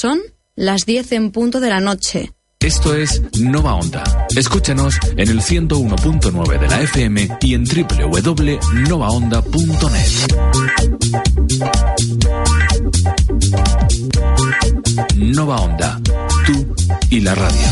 Son las 10 en punto de la noche. Esto es Nova Onda. Escúchanos en el 101.9 de la FM y en www.novaonda.net. Nova Onda, tú y la radio.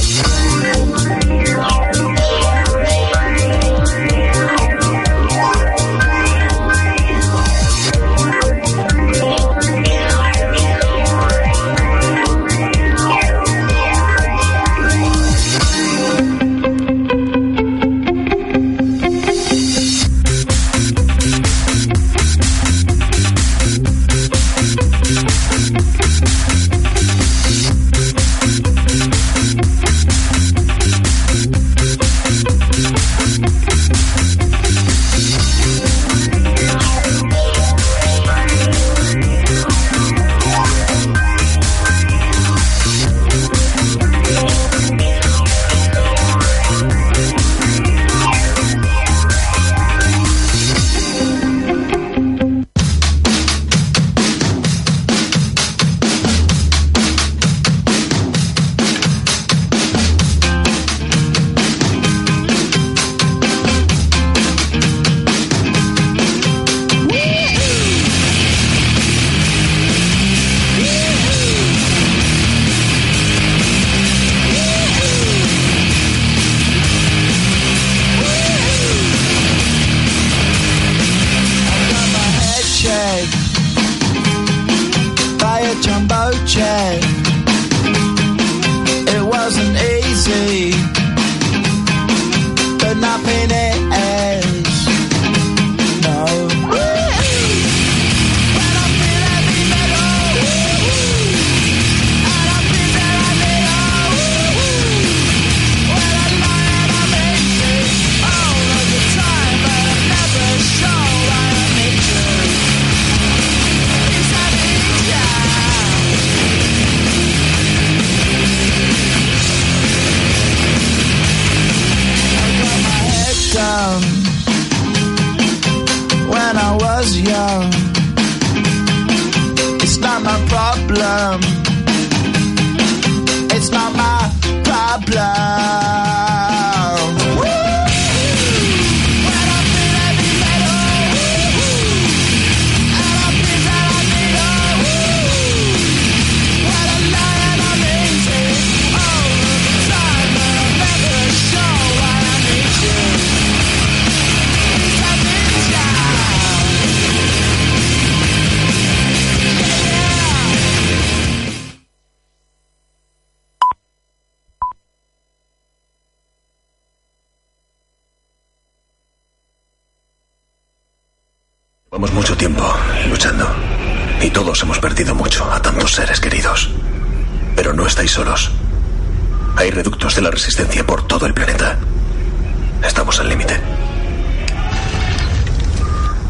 Estamos al límite.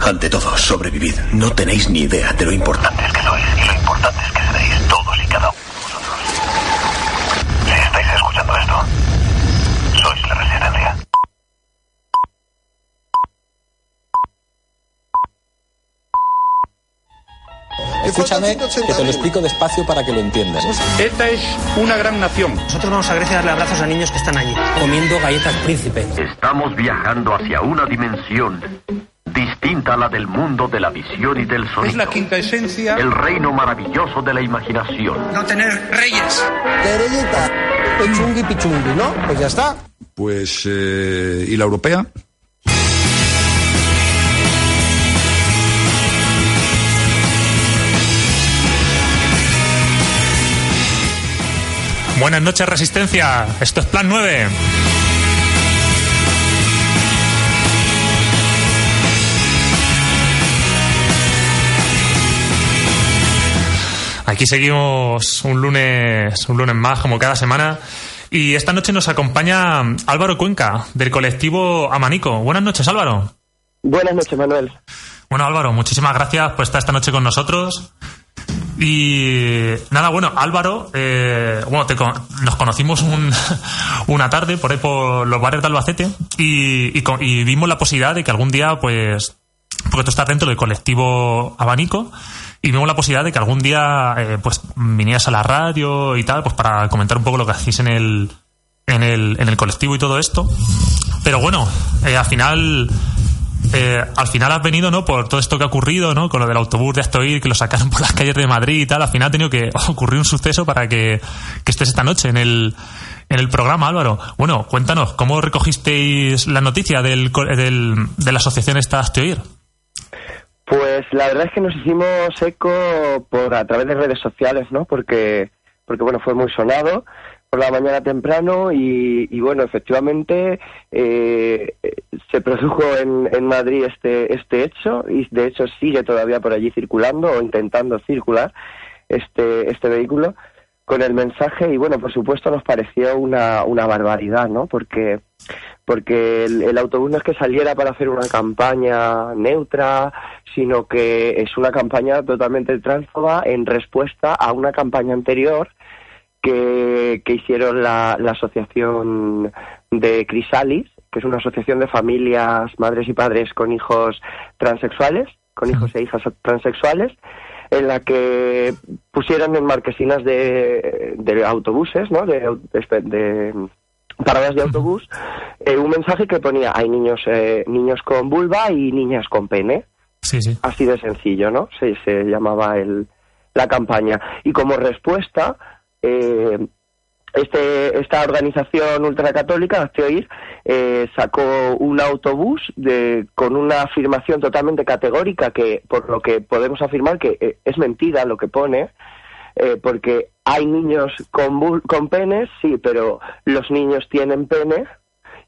Ante todo, sobrevivid. No tenéis ni idea de lo importantes que sois y lo importantes que seréis todos y cada uno de vosotros. Si estáis escuchando esto, sois la resistencia. Escúchame, que te lo explico despacio para que lo entiendas. Esta es una gran nación. Nosotros vamos a Grecia a darle abrazos a niños que están allí, comiendo galletas príncipe. Estamos viajando hacia una dimensión distinta a la del mundo de la visión y del Es sonido. la quinta esencia. El reino maravilloso de la imaginación. No tener reyes. Terellita, pechungui pichungui, ¿no? Pues ya está. Pues, eh, ¿y la europea? Buenas noches, Resistencia. Esto es Plan 9. aquí seguimos un lunes, un lunes más, como cada semana. Y esta noche nos acompaña Álvaro Cuenca, del colectivo Amanico. Buenas noches, Álvaro. Buenas noches, Manuel. Bueno, Álvaro, muchísimas gracias por estar esta noche con nosotros. Y nada, bueno, Álvaro, eh, bueno, te nos conocimos un- una tarde por ahí por los bares de Albacete y, y vimos la posibilidad de que algún día, pues, porque tú estás dentro del colectivo Abanico, y vimos la posibilidad de que algún día, eh, pues, vinieras a la radio y tal, pues para comentar un poco lo que hacéis en el, en el, en el colectivo y todo esto. Pero bueno, eh, al final eh, al final has venido, ¿no? Por todo esto que ha ocurrido, ¿no? Con lo del autobús de Astoir, que lo sacaron por las calles de Madrid y tal. Al final ha tenido que ocurrir un suceso para que, que estés esta noche en el, en el programa, Álvaro. Bueno, cuéntanos, ¿cómo recogisteis la noticia del, de la asociación esta Astoir? Pues la verdad es que nos hicimos eco por a través de redes sociales, ¿no? Porque, porque bueno, fue muy sonado por la mañana temprano y, y, bueno, efectivamente eh, se produjo en, en Madrid este, este hecho y de hecho sigue todavía por allí circulando o intentando circular este, este vehículo con el mensaje y bueno, por supuesto nos pareció una, una barbaridad, ¿no? Porque porque el, el autobús no es que saliera para hacer una campaña neutra, sino que es una campaña totalmente transfoba en respuesta a una campaña anterior que, que hicieron la, la asociación de Crisalis, que es una asociación de familias, madres y padres con hijos transexuales, con hijos e hijas transexuales, en la que pusieron en marquesinas de, de autobuses, ¿no? De, de- de paradas de autobús, eh, un mensaje que ponía hay niños eh, niños con vulva y niñas con pene. Sí, sí. Así de sencillo, ¿no? Se, se llamaba el, la campaña. Y como respuesta, eh, este, esta organización ultracatólica, Hazte Oír, eh, sacó un autobús de, con una afirmación totalmente categórica que, por lo que podemos afirmar que eh, es mentira lo que pone, eh, porque hay niños con, bul- con penes, sí, pero los niños tienen pene,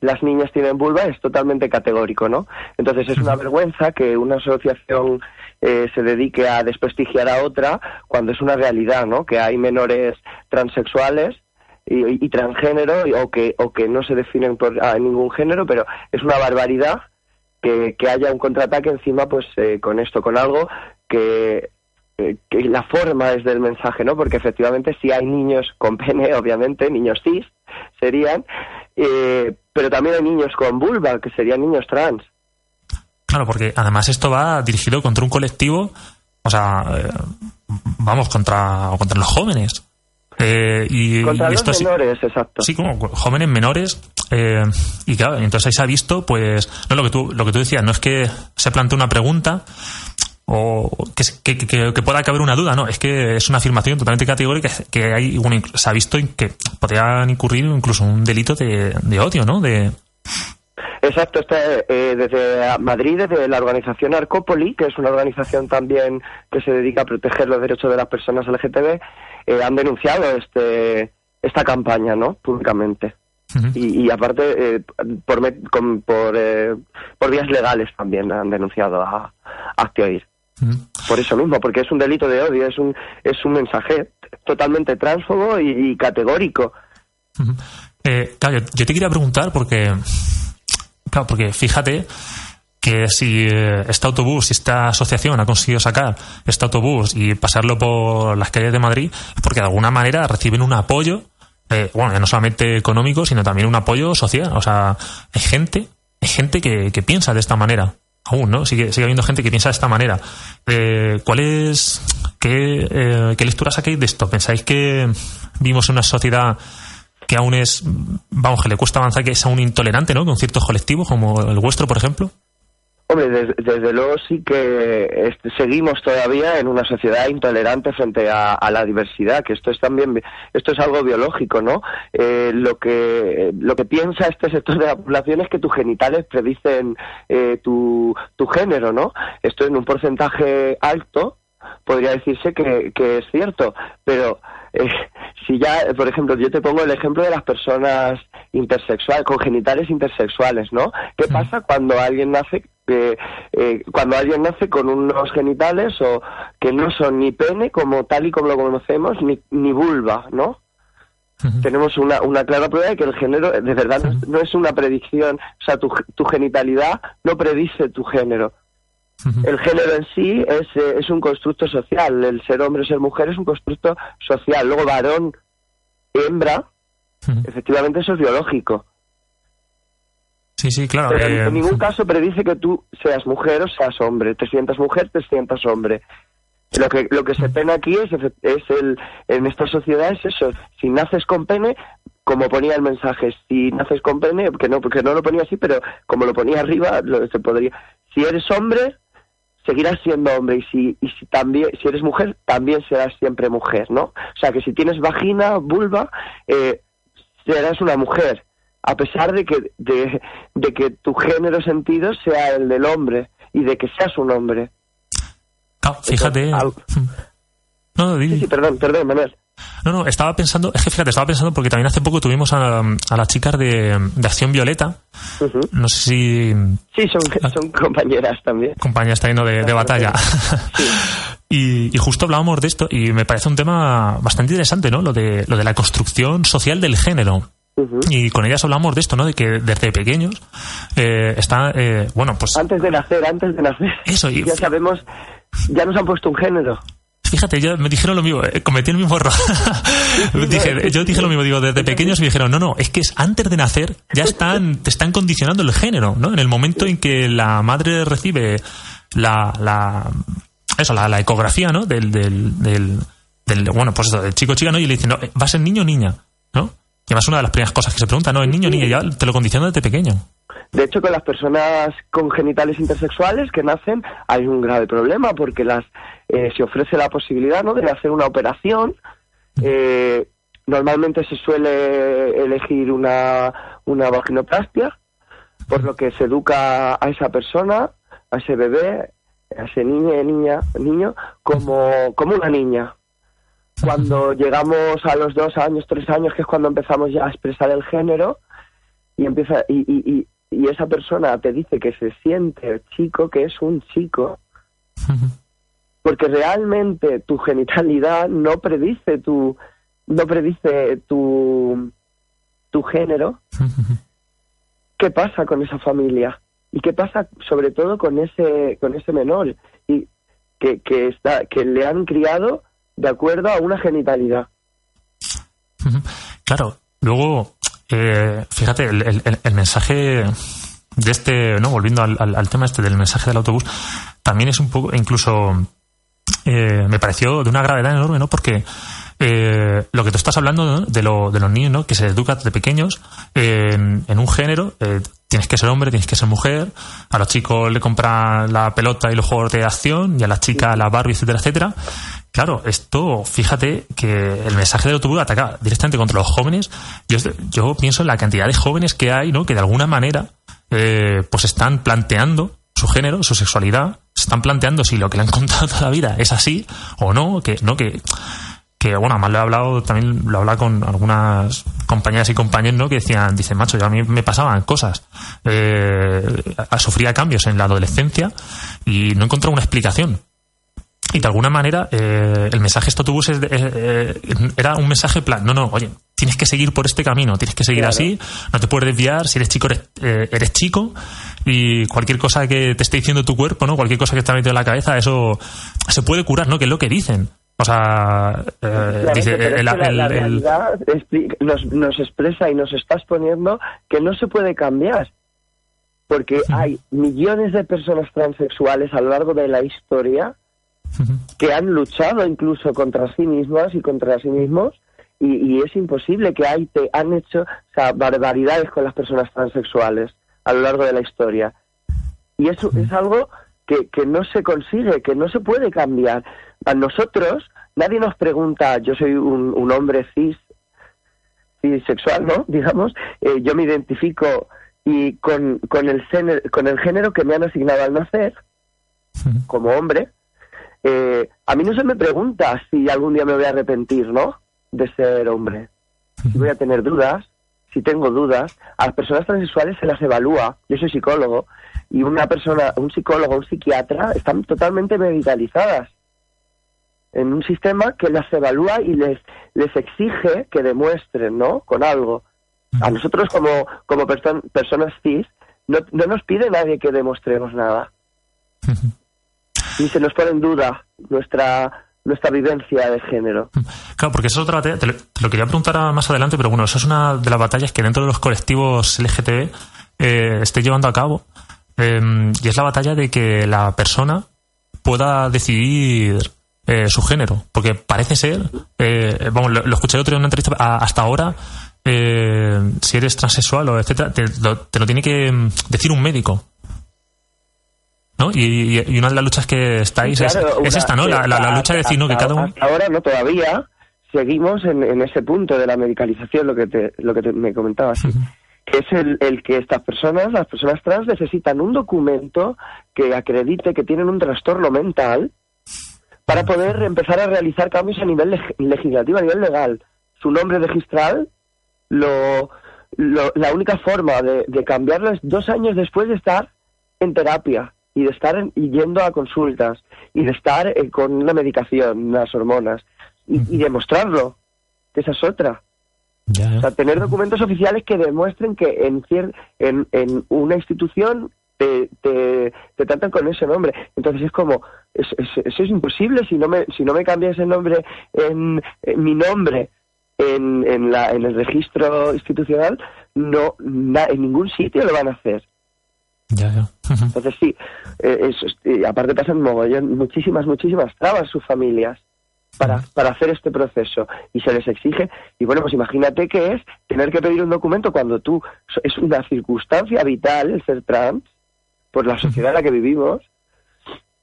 las niñas tienen vulva, es totalmente categórico, ¿no? Entonces es una vergüenza que una asociación eh, se dedique a desprestigiar a otra cuando es una realidad, ¿no? Que hay menores transexuales y, transgénero o que o que no se definen por a ningún género, pero es una barbaridad que, que haya un contraataque encima, pues eh, con esto, con algo que eh, que la forma es del mensaje, ¿no? Porque efectivamente si hay niños con pene, obviamente, niños cis serían, eh, pero también hay niños con vulva, que serían niños trans. Claro, porque además esto va dirigido contra un colectivo, o sea, eh, vamos, contra, contra los jóvenes. Eh, y, Contra y los esto sí- menores, exacto. Sí, como jóvenes menores. eh, y claro, entonces ahí se ha visto, pues, no lo que tú, lo que tú decías, no es que se plantee una pregunta o que, se- que, que- que pueda caber una duda, no, es que es una afirmación totalmente categórica que hay, bueno, se ha visto que podrían incurrir incluso un delito de, de odio, ¿no? De, Exacto, está, eh, desde Madrid, desde la organización Arcópoli, que es una organización también que se dedica a proteger los derechos de las personas LGTB, eh, han denunciado este esta campaña, ¿no? Públicamente. y, y aparte, eh, por, me- con- por, eh, por vías legales también han denunciado a, a Actioir. Por eso mismo, porque es un delito de odio, es un, es un mensaje totalmente transfobo y, y categórico. Eh, claro, yo, yo te quería preguntar porque, claro, porque fíjate que si eh, este autobús, si esta asociación ha conseguido sacar este autobús y pasarlo por las calles de Madrid, es porque de alguna manera reciben un apoyo, eh, bueno, no solamente económico, sino también un apoyo social. O sea, hay gente, hay gente que, que piensa de esta manera. Aún, ¿no? Sigue, sigue habiendo gente que piensa de esta manera. Eh, ¿Cuál es, qué, eh, qué lectura sacáis de esto? ¿Pensáis que vivimos en una sociedad que aún es, vamos, que le cuesta avanzar, que es aún intolerante, ¿no? Con ciertos colectivos, como el vuestro, por ejemplo. Hombre, des- desde, luego sí que seguimos todavía en una sociedad intolerante frente a, a la diversidad, que esto es también, bi- esto es algo biológico, ¿no? Eh, lo que lo que piensa este sector de la población es que tus genitales predicen eh, tu, tu género, ¿no? Esto en un porcentaje alto podría decirse que es cierto, pero eh, si ya, por ejemplo, yo te pongo el ejemplo de las personas intersexuales, con genitales intersexuales, ¿no? ¿Qué pasa cuando alguien nace que eh, cuando alguien nace con unos genitales o que no son ni pene como tal y como lo conocemos ni, ni vulva, ¿no? Tenemos una, una clara prueba de que el género de verdad no es- no es una predicción, o sea, tu, tu genitalidad no predice tu género. El género en sí es, eh, es un constructo social, el ser hombre o ser mujer es un constructo social. Luego varón, hembra, efectivamente eso es biológico. Sí, sí, claro. Pero en- eh, en ningún caso predice que tú seas mujer o seas hombre. Te sientas mujer, te sientas hombre. Lo que, lo que se pena aquí es, es el, en esta sociedad es eso. Si naces con pene, como ponía el mensaje, si naces con pene, que no, porque no lo ponía así, pero como lo ponía arriba, lo, se podría. Si eres hombre, seguirás siendo hombre y si, y si también, si eres mujer, también serás siempre mujer, ¿no? O sea que si tienes vagina, vulva, eh, serás una mujer, a pesar de que, de, de que tu género sentido sea el del hombre y de que seas un hombre. claro, fíjate. No, di- Sí, sí, perdón, perdón, Manuel. No, no, estaba pensando, es que fíjate, estaba pensando porque también hace poco tuvimos a, a las chicas de, de Acción Violeta. No sé si Sí, son, son compañeras también. compañías también ¿no? de, de batalla. y, y justo hablábamos de esto y me parece un tema bastante interesante, ¿no? Lo de, lo de la construcción social del género. Y con ellas hablamos de esto, ¿no? De que desde pequeños eh, está, eh, bueno, pues Antes de nacer, antes de nacer. Eso, y- ya sabemos, ya nos han puesto un género. Fíjate, yo, me dijeron lo mismo, eh, cometí el mismo error. dije, yo dije lo mismo, digo, desde pequeños me dijeron, no, no, es que es antes de nacer, ya están, te están condicionando el género, ¿no? En el momento en que la madre recibe la, la eso, la, la ecografía, ¿no? Del, del, del, del- bueno, pues eso, del chico chica, ¿no? Y le dicen, no, va a ser niño o niña, ¿no? Y además una de las primeras cosas que se pregunta, no, es niño o niña, ya te lo condicionan desde pequeño. De hecho, con las personas con genitales intersexuales que nacen hay un grave problema porque las eh, se ofrece la posibilidad ¿no? de hacer una operación. Eh, normalmente se suele elegir una, una vaginoplastia, por lo que se educa a esa persona, a ese bebé, a ese niño, niña, niño, como, como una niña. Cuando llegamos a los dos años, tres años, que es cuando empezamos ya a expresar el género, y empieza y, y, y, y esa persona te dice que se siente chico, que es un chico, porque realmente tu genitalidad no predice tu no predice tu tu género. ¿Qué pasa con esa familia? ¿Y qué pasa sobre todo con ese con ese menor y que, que está que le han criado de acuerdo a una genitalidad? Claro, luego, eh, fíjate, el, el- el- mensaje de este, no, volviendo al, al- al tema este del mensaje del autobús, también es un poco, incluso, eh, me pareció de una gravedad enorme, ¿no? Porque eh, lo que tú estás hablando de, lo- de los niños, ¿no? Que se educan desde pequeños eh, en, en un género, eh, tienes que ser hombre, tienes que ser mujer, a los chicos le compran la pelota y los juegos de acción, y a las chicas la Barbie, etcétera, etcétera. Claro, esto, fíjate que el mensaje del autobús ataca directamente contra los jóvenes. Yo, yo pienso en la cantidad de jóvenes que hay, ¿no? Que de alguna manera, eh, pues están planteando su género, su sexualidad, están planteando si lo que le han contado toda la vida es así o no, que, no, que, que bueno, además lo he hablado, también lo he hablado con algunas compañeras y compañeros, ¿no? Que decían, dicen, macho, yo a mí me pasaban cosas, eh, sufría cambios en la adolescencia y no encontraba una explicación. Y de alguna manera, eh, el mensaje este autobús es de- eh, eh, era un mensaje plan, no, no, oye, tienes que seguir por este camino, tienes que seguir Claro. así, no te puedes desviar, si eres chico, eres, eh, eres chico, y cualquier cosa que te esté diciendo tu cuerpo, ¿no? Cualquier cosa que te ha metido en la cabeza, eso se puede curar, ¿no? Que es lo que dicen. O sea, eh, dice, el- la, la realidad nos, nos expresa y nos está exponiendo que no se puede cambiar. Porque hay millones de personas transexuales a lo largo de la historia que han luchado incluso contra sí mismas y contra sí mismos y, y es imposible que hay te han hecho o sea, barbaridades con las personas transexuales a lo largo de la historia y eso es algo que, que no se consigue, que no se puede cambiar. A nosotros nadie nos pregunta, yo soy un, un hombre cis, cisexual, ¿no? Digamos, eh, yo me identifico y con, con, el con el género que me han asignado al nacer, como hombre, eh, a mí no se me pregunta si algún día me voy a arrepentir, ¿no? De ser hombre. Si voy a tener dudas, si tengo dudas. A las personas transexuales se las evalúa. Yo soy psicólogo y una persona, un psicólogo, un psiquiatra, están totalmente medicalizadas en un sistema que las evalúa y les, les exige que demuestren, ¿no? Con algo. A nosotros como, como perso- personas cis no, no nos pide nadie que demostremos nada. Ni se nos pone en duda nuestra nuestra vivencia de género. Claro, porque eso es otra. Te lo, te lo quería preguntar más adelante, pero bueno, eso es una de las batallas que dentro de los colectivos LGTB eh, estoy llevando a cabo. Eh, y es la batalla de que la persona pueda decidir eh, su género. Porque parece ser, eh, vamos, lo, escuché otro día en una entrevista, hasta ahora, eh, si eres transexual o etcétera, te lo, te lo tiene que mm, decir un médico. ¿No? Y, una de las luchas que estáis es- Claro, es, una- esta, ¿no? La, la- la lucha de decir, ¿no? Que cada uno. hasta ahora no todavía seguimos en, en ese punto de la medicalización, lo que te, lo que te- me comentabas, que es el, el que estas personas, las personas trans, necesitan un documento que acredite que tienen un trastorno mental para poder empezar a realizar cambios a nivel leg- legislativo, a nivel legal. Su nombre registral, lo, lo- la única forma de, de cambiarlo es dos años después de estar en terapia y de estar yendo a consultas y de estar eh, con una medicación, unas hormonas y, y demostrarlo, que esa es otra. O sea, tener documentos oficiales que demuestren que en, cier- en, en una institución te, te, te tratan con ese nombre. Entonces es como, es- es- eso es imposible si no me, si no me cambias el nombre en, en mi nombre en, en, la, en el registro institucional, no na- en ningún sitio lo van a hacer. Entonces sí, eh, es- y aparte pasan mogollón, muchísimas, muchísimas trabas sus familias para, para hacer este proceso y se les exige. Y bueno, pues imagínate que es tener que pedir un documento cuando tú es una circunstancia vital el ser trans por la sociedad en la que vivimos.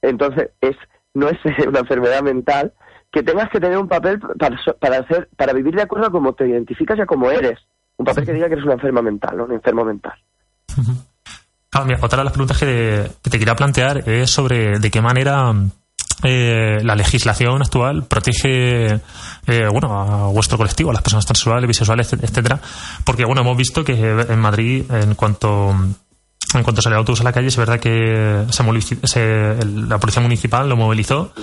Entonces es no es una enfermedad mental que tengas que tener un papel para para hacer para vivir de acuerdo a cómo te identificas y a cómo eres. Un papel que diga que eres una enferma mental, ¿no? un enfermo mental. Ah, mira, otra de las preguntas que, te quería plantear es sobre de qué manera eh, la legislación actual protege eh, bueno a vuestro colectivo, a las personas transexuales, bisexuales, etc- etcétera, porque bueno hemos visto que en Madrid en cuanto en cuanto salió el autobús a la calle es verdad que se la policía municipal lo movilizó.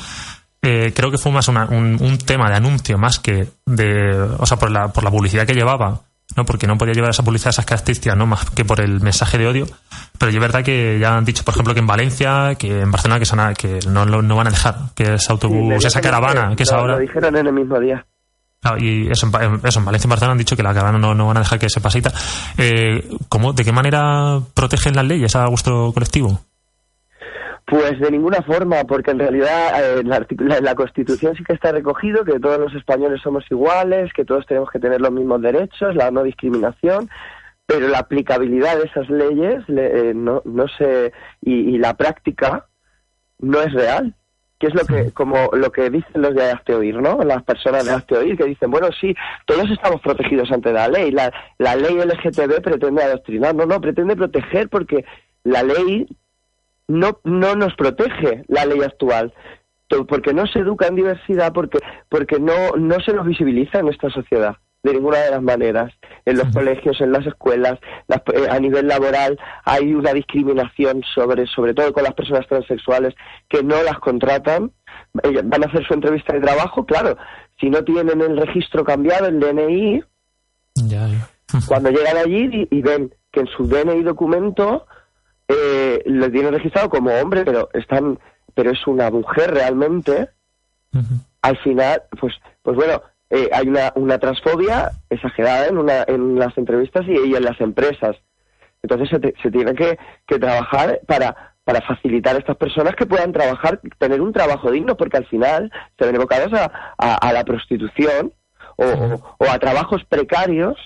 Eh, creo que fue más un, un tema de anuncio más que de o sea por la por la publicidad que llevaba no porque no podía llevar esa publicidad esas características no más que por el mensaje de odio pero es verdad que ya han dicho por ejemplo que en Valencia que en Barcelona que, son, que no, no van a dejar que ese autobús Sí, esa caravana que es lo- ahora Lo dijeron en el mismo día. Claro, y eso, eso, en Valencia y Barcelona han dicho que la caravana no, no van a dejar que se tal. Eh, ¿cómo, ¿De qué manera protegen las leyes a vuestro colectivo? Pues de ninguna forma, porque en realidad eh, la, la- Constitución sí que está recogido que todos los españoles somos iguales, que todos tenemos que tener los mismos derechos, la no discriminación, pero la aplicabilidad de esas leyes le- eh, no, no se y, y la práctica no es real. Que es lo que como lo que dicen los de Hazte Oír, ¿no? Las personas de Hazte Oír que dicen, bueno, sí, todos estamos protegidos ante la ley. La, la ley LGTB pretende adoctrinar. No, no, pretende proteger porque la ley no, no nos protege la ley actual porque no se educa en diversidad porque porque no no se nos visibiliza en esta sociedad de ninguna de las maneras. En los colegios en las escuelas las- eh, a nivel laboral hay una discriminación sobre sobre todo con las personas transexuales que no las contratan. Van a hacer su entrevista de trabajo claro si no tienen el registro cambiado el DNI cuando llegan allí y, y ven que en su DNI documento eh, lo tienen registrado como hombre, pero están, pero es una mujer realmente. Al final, pues, pues bueno, eh, hay una, una transfobia exagerada en una, en las entrevistas y, y en las empresas. Entonces se, te- se tiene que, que trabajar para para facilitar a estas personas que puedan trabajar, tener un trabajo digno, porque al final se ven evocadas a, a- a la prostitución o, o- o a trabajos precarios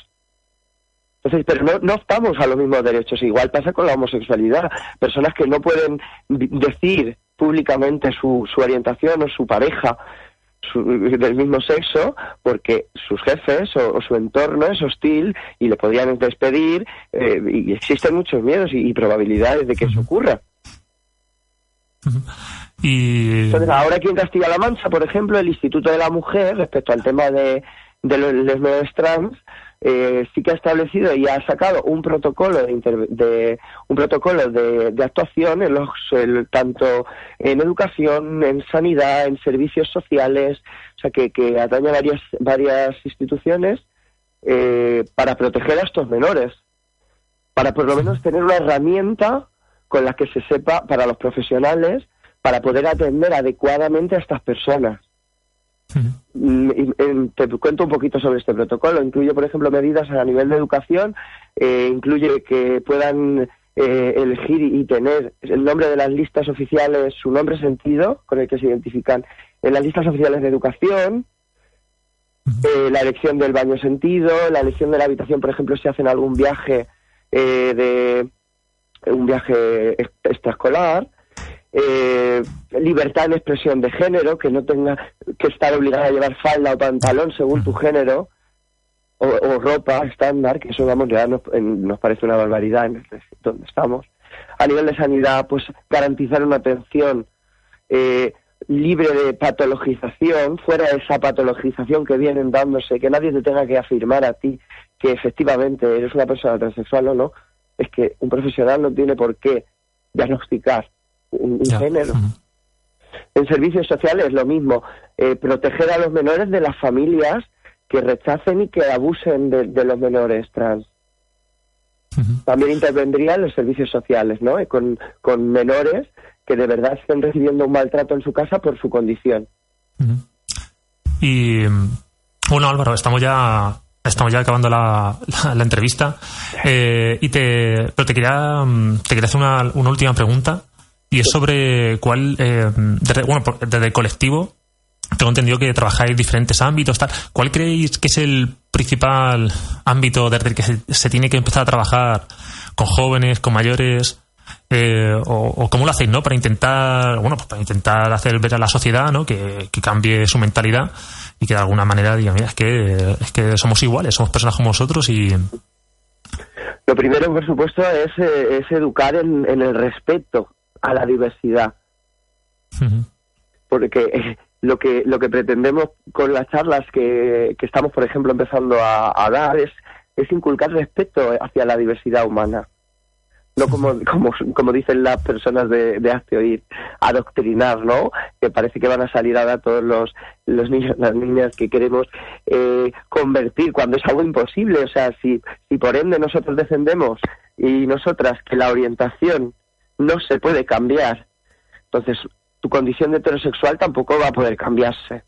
entonces, pero no, no optamos a los mismos derechos. Igual pasa con la homosexualidad. Personas que no pueden decir públicamente su, su orientación o su pareja su- del mismo sexo porque sus jefes o, o su entorno es hostil y le podrían despedir eh, y existen muchos miedos y, y probabilidades de que eso ocurra. Y Entonces, ahora aquí en Castilla-La Mancha, por ejemplo, el Instituto de la Mujer, respecto al tema de, de los lesbianas trans, eh, sí que ha establecido y ha sacado un protocolo de, de- un protocolo de, de actuación en los el- tanto en educación, en sanidad, en servicios sociales, o sea que, que atañe a varias varias instituciones eh, para proteger a estos menores, para por lo menos tener una herramienta con la que se sepa para los profesionales para poder atender adecuadamente a estas personas. Mm, em, te cuento un poquito sobre este protocolo. Incluye, por ejemplo, medidas a nivel de educación, eh, incluye que puedan eh, elegir y tener el nombre de las listas oficiales, su nombre sentido, con el que se identifican en las listas oficiales de educación, eh, la elección del baño sentido, la elección de la habitación, por ejemplo, si hacen algún viaje eh, de un viaje ex- extraescolar, eh, libertad en expresión de género, que no tenga que estar obligada a llevar falda o pantalón según tu género, o, o ropa estándar, que eso vamos ya nos, nos parece una barbaridad en el- donde estamos. A nivel de sanidad, pues garantizar una atención eh, libre de patologización, fuera de esa patologización que vienen dándose, que nadie te tenga que afirmar a ti que efectivamente eres una persona transexual o no, es que un profesional no tiene por qué diagnosticar un, género. En servicios sociales lo mismo, eh, proteger a los menores de las familias que rechacen y que abusen de, de los menores trans. También intervendrían los servicios sociales, ¿no? Eh, Con, con menores que de verdad estén recibiendo un maltrato en su casa por su condición. Y bueno, Álvaro, estamos ya estamos ya acabando la, la- la entrevista. Eh, y te, pero te quería, mm, te quería hacer una, una última pregunta. Y es sobre cuál, eh, desde- bueno, desde el colectivo, tengo entendido que trabajáis en diferentes ámbitos, tal. ¿Cuál creéis que es el principal ámbito desde el que se, tiene que empezar a trabajar con jóvenes, con mayores? Eh, o, o cómo lo hacéis, ¿no? Para intentar, bueno, pues para intentar hacer ver a la sociedad, ¿no? Que, que cambie su mentalidad y que de alguna manera diga, mira, es que, es que somos iguales, somos personas como vosotros y... Lo primero, por supuesto, es, eh, es educar en el respeto a la diversidad. Porque eh, lo que lo que pretendemos con las charlas que, que estamos, por ejemplo, empezando a, a dar es, es inculcar respeto hacia la diversidad humana. No como, como, como dicen las personas de, de Hazte Oír, adoctrinar, ¿no? Que parece que van a salir ahora todos los, los niños, las niñas que queremos eh, convertir cuando es algo imposible. O sea, si, si por ende nosotros defendemos y nosotras que la orientación no se puede cambiar, entonces tu condición de heterosexual tampoco va a poder cambiarse.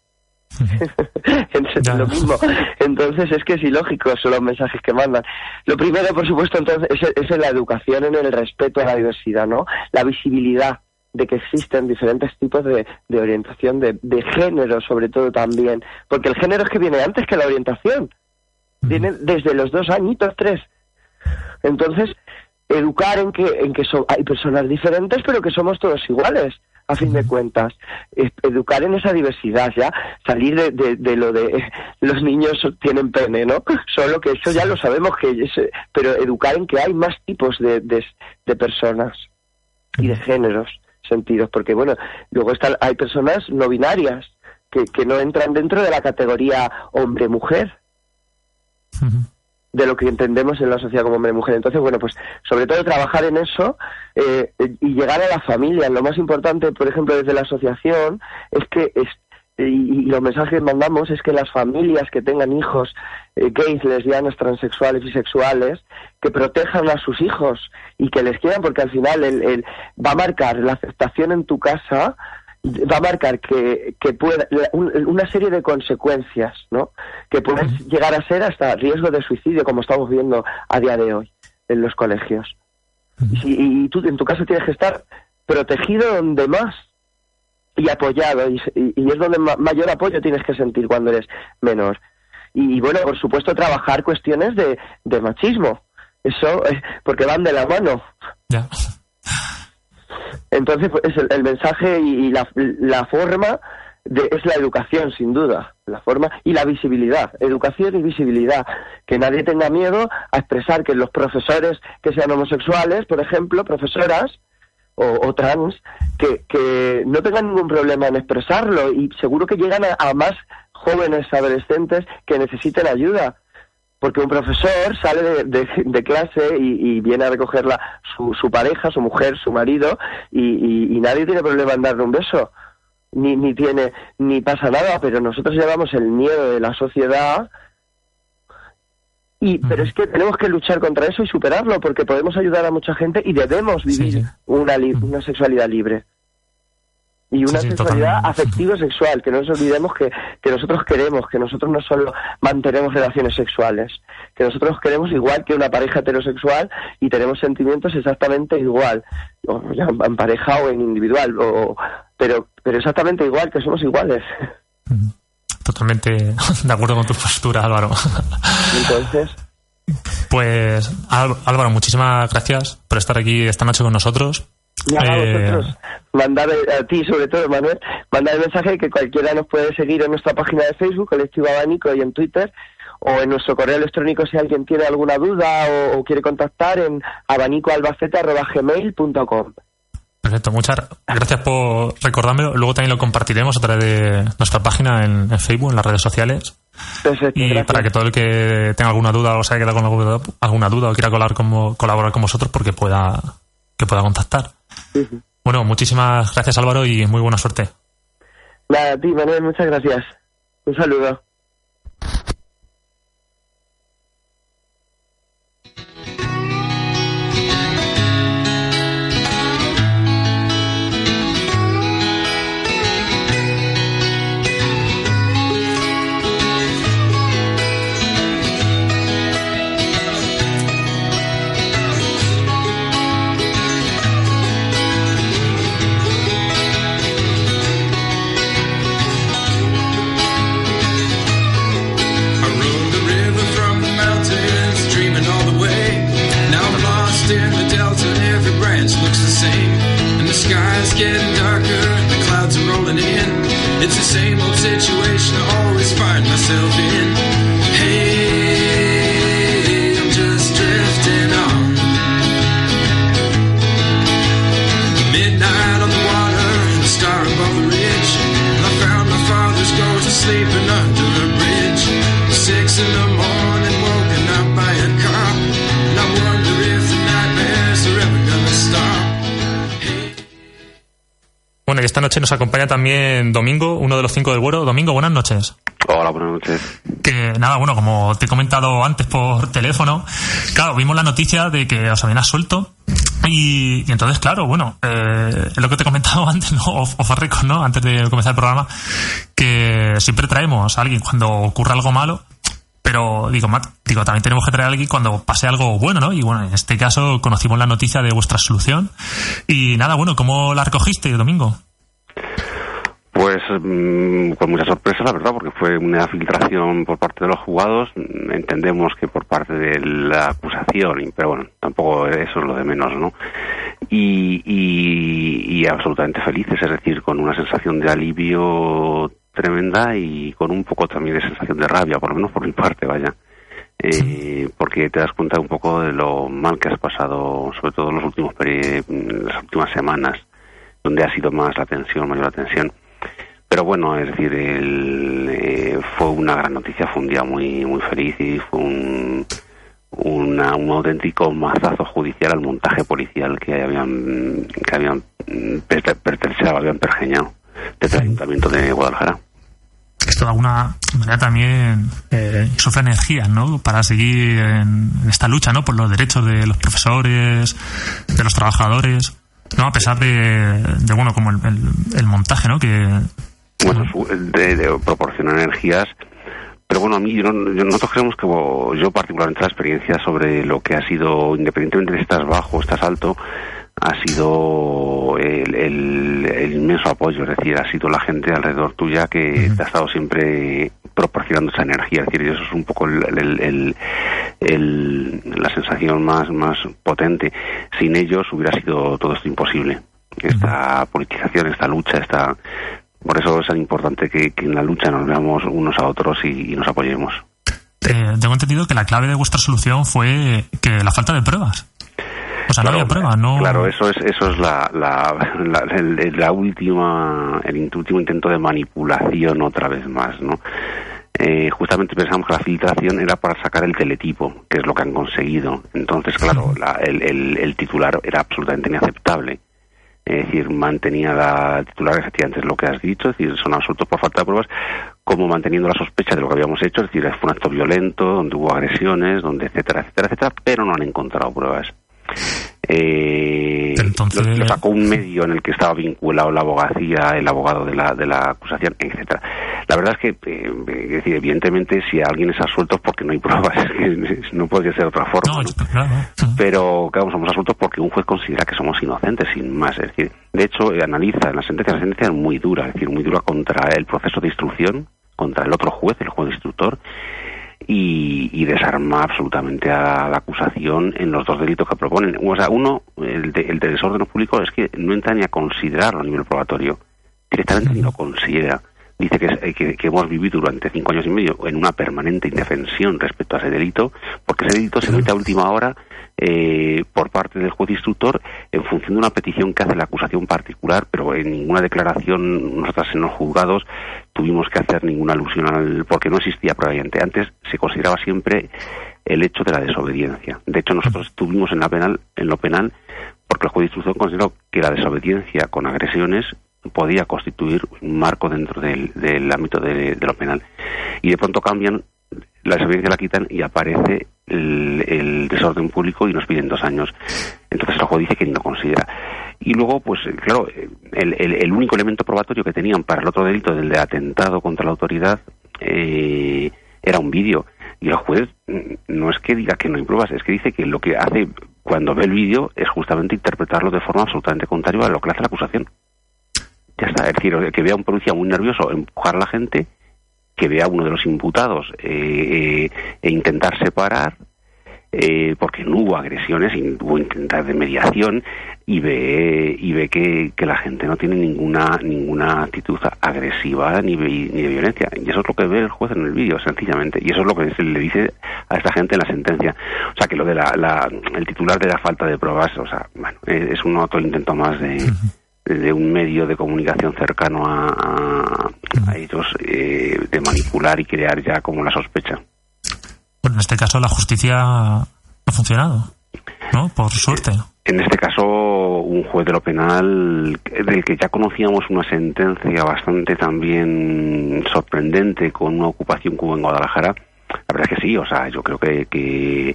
lo mismo. Entonces es que es ilógico son los mensajes que mandan. Lo primero, por supuesto, entonces es, es en la educación, en el respeto a la diversidad, ¿no? La visibilidad de que existen diferentes tipos de, de orientación, de, de género sobre todo también, porque el género es que viene antes que la orientación, viene desde los dos añitos, tres. Entonces, educar en que, en que hay personas diferentes, pero que somos todos iguales, a fin de cuentas. Educar en esa diversidad, ya, salir de, de- de lo de los niños tienen pene, ¿no? Solo que eso ya lo sabemos, que es- pero educar en que hay más tipos de, de, de personas y de géneros, sentidos, porque bueno, luego están, hay personas no binarias que, que no entran dentro de la categoría hombre-mujer de lo que entendemos en la sociedad como hombre y mujer. Entonces, bueno, pues sobre todo trabajar en eso eh, y llegar a la familia. Lo más importante, por ejemplo, desde la asociación, es que es, y, los mensajes que mandamos es que las familias que tengan hijos eh, gays, lesbianas, transexuales, bisexuales, que protejan a sus hijos y que les quieran, porque al final el, el- va a marcar la aceptación en tu casa va a marcar que, que pueda, un- una serie de consecuencias, ¿no? Que pueden llegar a ser hasta riesgo de suicidio, como estamos viendo a día de hoy en los colegios. Y, y tú en tu caso tienes que estar protegido donde más y apoyado, y, es donde ma- mayor apoyo tienes que sentir cuando eres menor. Y, bueno, por supuesto, trabajar cuestiones de, de machismo. Eso, eh, porque van de la mano. Entonces, pues, es el, mensaje y, la, la forma de, es la educación, sin duda. La forma y la visibilidad. Educación y visibilidad. Que nadie tenga miedo a expresar que los profesores que sean homosexuales, por ejemplo, profesoras o, trans, que, no tengan ningún problema en expresarlo y seguro que llegan a más jóvenes adolescentes que necesiten ayuda. Porque un profesor sale de, de- de clase y, y viene a recogerla su, su pareja, su mujer, su marido, y, y- y nadie tiene problema en darle un beso, ni, ni tiene, ni pasa nada, pero nosotros llevamos el miedo de la sociedad y, pero es que tenemos que luchar contra eso y superarlo porque podemos ayudar a mucha gente y debemos vivir Una, li- una sexualidad libre. Y una Sí, sexualidad totalmente. afectivo-sexual, que no nos olvidemos que, que nosotros queremos, que nosotros no solo mantenemos relaciones sexuales, que nosotros queremos igual que una pareja heterosexual y tenemos sentimientos exactamente igual, o ya en pareja o en individual, o, pero, pero exactamente igual, que somos iguales. Totalmente de acuerdo con tu postura, Álvaro. Entonces, Pues Ál- Álvaro, muchísimas gracias por estar aquí esta noche con nosotros. A Eh, vosotros, mandar a ti sobre todo, Manuel, mandar el mensaje que cualquiera nos puede seguir en nuestra página de Facebook, Colectivo Abanico, y en Twitter, o en nuestro correo electrónico si alguien tiene alguna duda o, o quiere contactar en abanicoalbacete.gmail.com. Perfecto, muchas gracias por recordármelo. Luego también lo compartiremos a través de nuestra página en, en Facebook, en las redes sociales. Perfecto, Y gracias. para que todo el que tenga alguna duda o se haya quedado con alguna, alguna duda o quiera colar como, colaborar con vosotros, porque pueda, que pueda contactar. Bueno, muchísimas gracias Álvaro y muy buena suerte. Nada, a ti, Manuel, muchas gracias. Un saludo. Getting darker, the clouds are rolling in. It's the same old situation esta noche nos acompaña también Domingo, uno de los cinco del vuelo. Domingo, buenas noches. Hola, buenas noches. Que nada, bueno, como te he comentado antes por teléfono, claro, vimos la noticia de que os habían absuelto. Y, y entonces, claro, bueno, eh, es lo que te he comentado antes, ¿no? Off, off record, ¿no? Antes de comenzar el programa, que siempre traemos a alguien cuando ocurre algo malo, pero digo, Matt, digo, también tenemos que traer a alguien cuando pase algo bueno, ¿no? Y bueno, en este caso conocimos la noticia de vuestra solución. Y nada, bueno, ¿cómo la recogiste, Domingo? Pues mm, con mucha sorpresa, la verdad, porque fue una filtración por parte de los jugados. Entendemos que por parte de la acusación, pero bueno, tampoco eso es lo de menos, ¿no? Y, y, y absolutamente felices, es decir, con una sensación de alivio tremenda y con un poco también de sensación de rabia, por lo menos por mi parte, vaya. Eh, porque te das cuenta un poco de lo mal que has pasado, sobre todo en los últimos peri- las últimas semanas, donde ha sido más la tensión, mayor la tensión. Pero bueno, es decir, el, eh, fue una gran noticia, fue un día muy muy feliz y fue un, una- un auténtico mazazo judicial al montaje policial que habían que habían pertre- pertrechado, habían pergeñado desde el Ayuntamiento de Guadalajara. esto de alguna manera también eh, sufre energías, ¿no? Para seguir en, en esta lucha, ¿no? Por los derechos de los profesores, de los trabajadores, ¿no? A pesar de, de bueno, como el, el- el montaje, ¿no? Que bueno, de, de proporcionar energías. Pero bueno, a mí, yo no- yo- nosotros creemos que yo particularmente la experiencia sobre lo que ha sido, independientemente de estás bajo, estás alto, ha sido el, el- el inmenso apoyo, es decir, ha sido la gente alrededor tuya que te ha estado siempre proporcionando esa energía, es decir, eso es un poco el, el- el- el- la sensación más, más potente. Sin ellos hubiera sido todo esto imposible. Esta politización, esta lucha, esta... Por eso es tan importante que, que en la lucha nos veamos unos a otros y, y nos apoyemos. eh, tengo entendido que la clave de vuestra solución fue que la falta de pruebas. O sea, no había no. Claro, eso es eso es la la, la, última el último intento de manipulación otra vez más, ¿no? eh, justamente pensamos que la filtración era para sacar el teletipo, que es lo que han conseguido. Entonces, claro, la- el, el- el titular era absolutamente inaceptable. Es decir, mantenía la titular, efectivamente, es lo que has dicho, es decir, son absueltos por falta de pruebas, como manteniendo la sospecha de lo que habíamos hecho, es decir, fue un acto violento, donde hubo agresiones, donde etcétera, etcétera, etcétera, pero no han encontrado pruebas. Eh, Entonces- lo, lo sacó un medio en el que estaba vinculado la abogacía, el abogado de la, de la acusación, etcétera. La verdad es que, eh, es decir, evidentemente, si alguien es absuelto es porque no hay pruebas, es que no podría ser de otra forma. ¿no? Pero, claro, somos absueltos porque un juez considera que somos inocentes, sin más. Es decir, de hecho, eh, analiza en la sentencia, la sentencia es muy dura, es decir, muy dura contra el proceso de instrucción, contra el otro juez, el juez instructor, y, y desarma absolutamente a la acusación en los dos delitos que proponen. O sea, uno, el de, el de desorden público, es que no entra ni a considerarlo a nivel probatorio. Directamente ni lo considera. Dice que, eh, que, que hemos vivido durante cinco años y medio en una permanente indefensión respecto a ese delito, porque ese delito se mete a última hora eh, por parte del juez instructor en función de una petición que hace la acusación particular, pero en ninguna declaración nosotras en los juzgados tuvimos que hacer ninguna alusión al porque no existía previamente. Antes se consideraba siempre el hecho de la desobediencia. De hecho, nosotros estuvimos en la penal, en lo penal, porque el juez de instrucción consideró que la desobediencia con agresiones podía constituir un marco dentro del, del ámbito de, de lo penal. Y de pronto cambian, la desobediencia la quitan y aparece el, desorden público y nos piden dos años. Entonces el juez dice que no considera. Y luego, pues claro, el, el- único elemento probatorio que tenían para el otro delito, del de atentado contra la autoridad, eh, era un vídeo. Y el juez no es que diga que no hay pruebas, es que dice que lo que hace cuando ve el vídeo es justamente interpretarlo de forma absolutamente contraria a lo que hace la acusación. Ya está, es decir, que vea un policía muy nervioso empujar a la gente, que vea a uno de los imputados eh, eh, e intentar separar, eh, porque no hubo agresiones, hubo intentar de mediación, y ve, y ve que, que la gente no tiene ninguna ninguna actitud agresiva ni, ni de violencia. Y eso es lo que ve el juez en el vídeo, sencillamente. Y eso es lo que se le dice a esta gente en la sentencia. O sea, que lo de la, la- el titular de la falta de pruebas, o sea, bueno, eh, es un otro intento más de, de un medio de comunicación cercano a, a- a ellos eh, de manipular y crear ya como la sospecha. Bueno, en este caso la justicia ha funcionado, ¿no? Por suerte. En este caso, un juez de lo penal del que ya conocíamos una sentencia bastante también sorprendente con una ocupación hubo en Guadalajara, la verdad es que sí, o sea, yo creo que, que,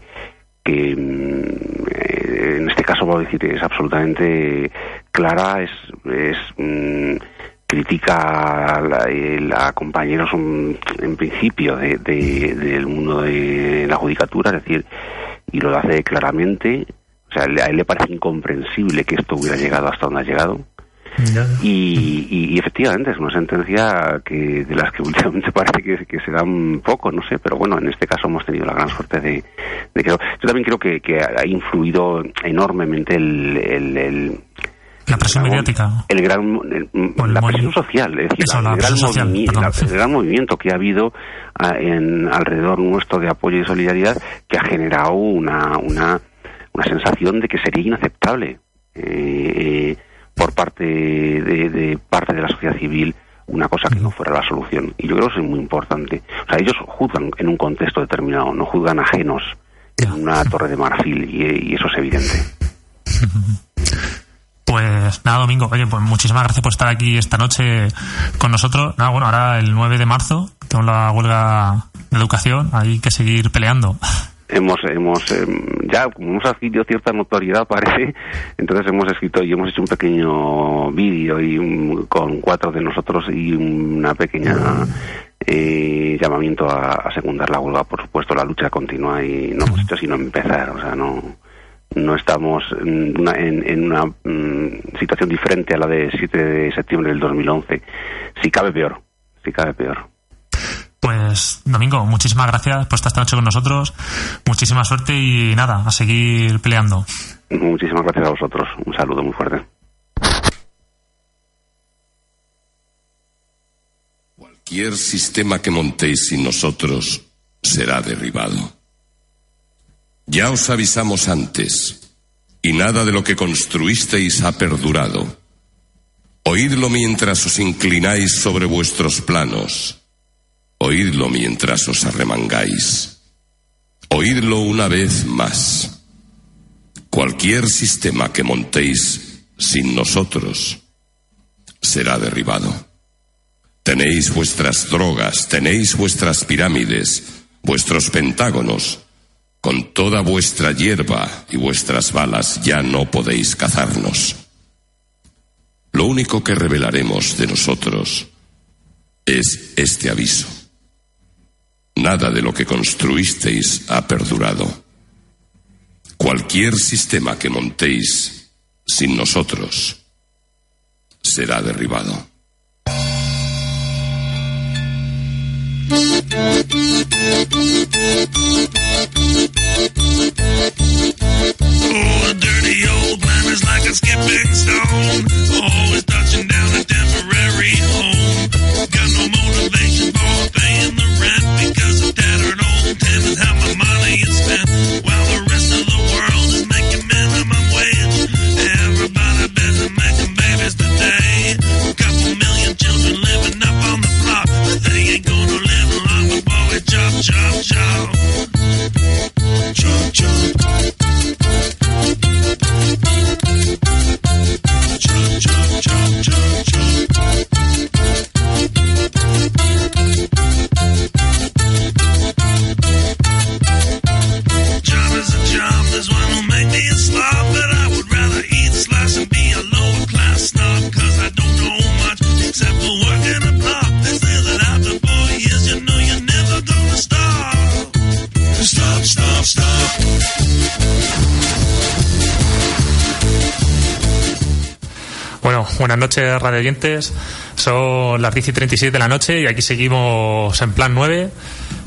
que, mm, eh, en este caso, voy a decir, es absolutamente clara, es, es mm, critica a la, a compañeros mm, en principio de- de- del mundo de la judicatura, es decir, y lo hace claramente. O sea, a él le parece incomprensible que esto hubiera llegado hasta donde ha llegado. Y, y- y efectivamente es una sentencia que de las que últimamente parece que, que se dan poco, no sé, pero bueno, en este caso hemos tenido la gran suerte de, de que... Yo también creo que, que ha influido enormemente el... el- el- La presión mediática. el gran el- la presión social es decir Eso, la el, gran presión social, movimi- perdón. la- el gran movimiento que ha habido ah, en alrededor nuestro de apoyo y solidaridad que ha generado una una, una sensación de que sería inaceptable eh, eh, por parte de, de parte de la sociedad civil una cosa que no fuera la solución. Y yo creo que eso es muy importante. O sea ellos juzgan en un contexto determinado no juzgan ajenos en una torre de marfil y, y eso es evidente Pues nada, Domingo, oye, pues muchísimas gracias por estar aquí esta noche con nosotros. Nada, bueno, ahora el 9 de marzo tenemos la huelga de educación, hay que seguir peleando. hemos hemos em, ya como hemos adquirido cierta notoriedad parece entonces hemos escrito y hemos hecho un pequeño vídeo y un- con cuatro de nosotros y una pequeña eh, llamamiento a, a secundar la huelga por supuesto la lucha continúa y no hemos hecho sino empezar o sea no no estamos en una, en, en una mm, situación diferente a la de 7 de septiembre del 2011 si cabe peor si cabe peor. Pues Domingo, muchísimas gracias por estar esta noche con nosotros, muchísima suerte y nada, a seguir peleando. muchísimas gracias a vosotros. Un saludo muy fuerte. Cualquier sistema que montéis sin nosotros será derribado. Ya os avisamos antes, y nada de lo que construisteis ha perdurado. Oídlo mientras os inclináis sobre vuestros planos. Oídlo mientras os arremangáis. Oídlo una vez más. Cualquier sistema que montéis sin nosotros será derribado. Tenéis vuestras drogas, tenéis vuestras pirámides, vuestros pentágonos. Con toda vuestra hierba y vuestras balas ya no podéis cazarnos. Lo único que revelaremos de nosotros es este aviso. Nada de lo que construisteis ha perdurado. Cualquier sistema que montéis sin nosotros será derribado. Oh, a dirty old man is like a skipping stone. Always touching down a temporary home. Got no motivation for paying the rent because a tattered old how my money is spent. While the rest of the world is making minimum wage. Everybody babies today. Couple million children living up on the block. But they ain't gonna live long before we chop, chop. Chop, cha cha cha cha buenas noches, radio oyentes. Son las 10 y 36 de la noche y aquí seguimos en plan 9.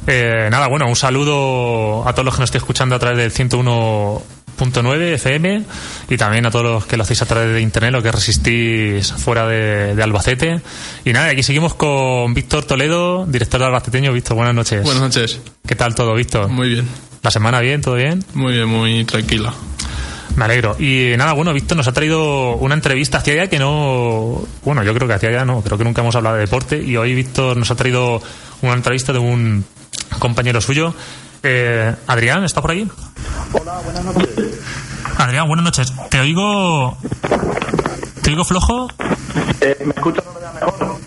Eh, nada, bueno, un saludo a todos los que nos estéis escuchando a través del 101.9 FM y también a todos los que lo hacéis a través de internet, lo que resistís fuera de, de Albacete. Y nada, aquí seguimos con Víctor Toledo, director de Albaceteño. Víctor, buenas noches. Buenas noches. ¿Qué tal todo, Víctor? Muy bien. ¿La semana bien? ¿Todo bien? Muy bien, muy tranquila. Me alegro. Y nada, bueno, Víctor nos ha traído una entrevista. Hacía ya que no. Bueno, yo creo que hacía ya no. Creo que nunca hemos hablado de deporte. Y hoy Víctor nos ha traído una entrevista de un compañero suyo. Eh, Adrián, ¿está por ahí? Hola, buenas noches. Adrián, buenas noches. Te oigo. ¿Te oigo flojo? Eh, ¿Me escuchas ahora mejor?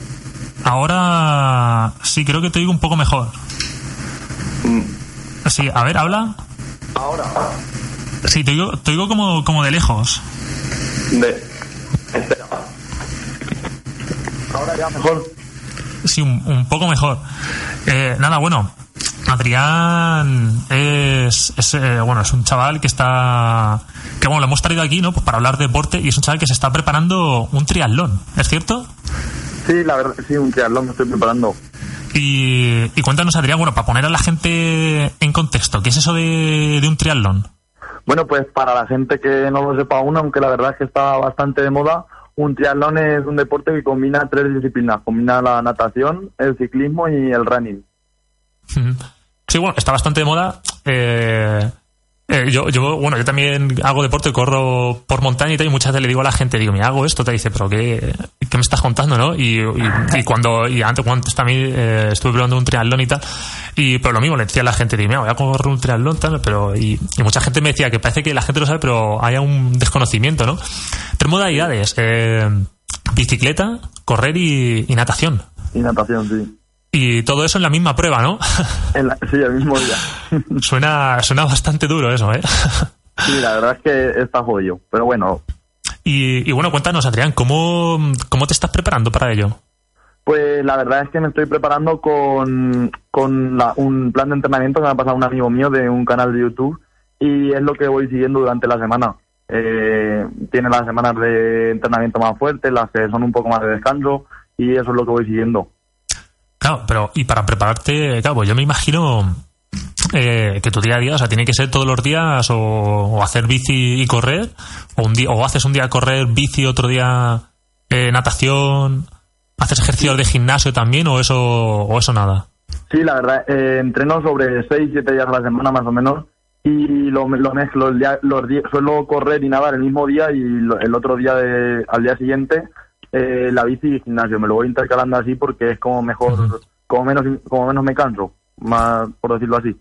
Ahora. Sí, creo que te oigo un poco mejor. Sí, a ver, habla. Ahora. Sí, te oigo, te oigo como, como de lejos. De... Espera. Ahora ya mejor. Sí, un, un poco mejor. Eh, nada, bueno. Adrián es, es, eh, bueno es un chaval que está que bueno lo hemos traído aquí no pues para hablar de deporte y es un chaval que se está preparando un triatlón es cierto Sí, la verdad, sí, un triatlón me estoy preparando. y, y cuéntanos Adrián bueno para poner a la gente en contexto qué es eso de, de un triatlón Bueno, pues para la gente que no lo sepa aún, aunque la verdad es que está bastante de moda, un triatlón es un deporte que combina tres disciplinas. Combina la natación, el ciclismo y el running. Sí, bueno, está bastante de moda. Eh, eh, yo, bueno, yo también hago deporte, corro por montaña y tal, y muchas veces le digo a la gente, digo, me hago esto, te dice, pero ¿qué, qué me estás contando, no? Y, y- y cuando, y antes, cuando también eh, estuve probando un triatlón y tal, y pero lo mismo, le decía a la gente, digo, mira, voy a correr un triatlón, tal, pero, y, y mucha gente me decía que parece que la gente lo sabe, pero haya un desconocimiento, ¿no? Tres modalidades, eh, bicicleta, correr y, y natación. Y natación, sí. Y todo eso en la misma prueba, ¿no? En la- sí, el mismo día. suena, suena bastante duro eso, ¿eh? Sí, la verdad es que está jodido. Pero bueno, Y, y bueno, cuéntanos, Adrián, ¿cómo, ¿cómo te estás preparando para ello? Pues la verdad es que me estoy preparando con, con la- un plan de entrenamiento que me ha pasado un amigo mío de un canal de YouTube y es lo que voy siguiendo durante la semana. Eh, tiene las semanas de entrenamiento más fuertes, las que son un poco más de descanso y eso es lo que voy siguiendo. Claro, pero y para prepararte, claro, pues yo me imagino eh, que tu día a día, o sea, tiene que ser todos los días o, o hacer bici y correr, o un día, o haces un día correr bici, otro día eh, natación, haces ejercicios de gimnasio también, o eso, o eso nada. Sí, la verdad, eh, entreno sobre 6, 7 días a la semana más o menos y lo, lo mezclo. El día- los días, suelo correr y nadar el mismo día y lo- el otro día, de, al día siguiente, eh, la bici y gimnasio. Me lo voy intercalando así porque es como mejor como menos, como menos me canso, más por decirlo así.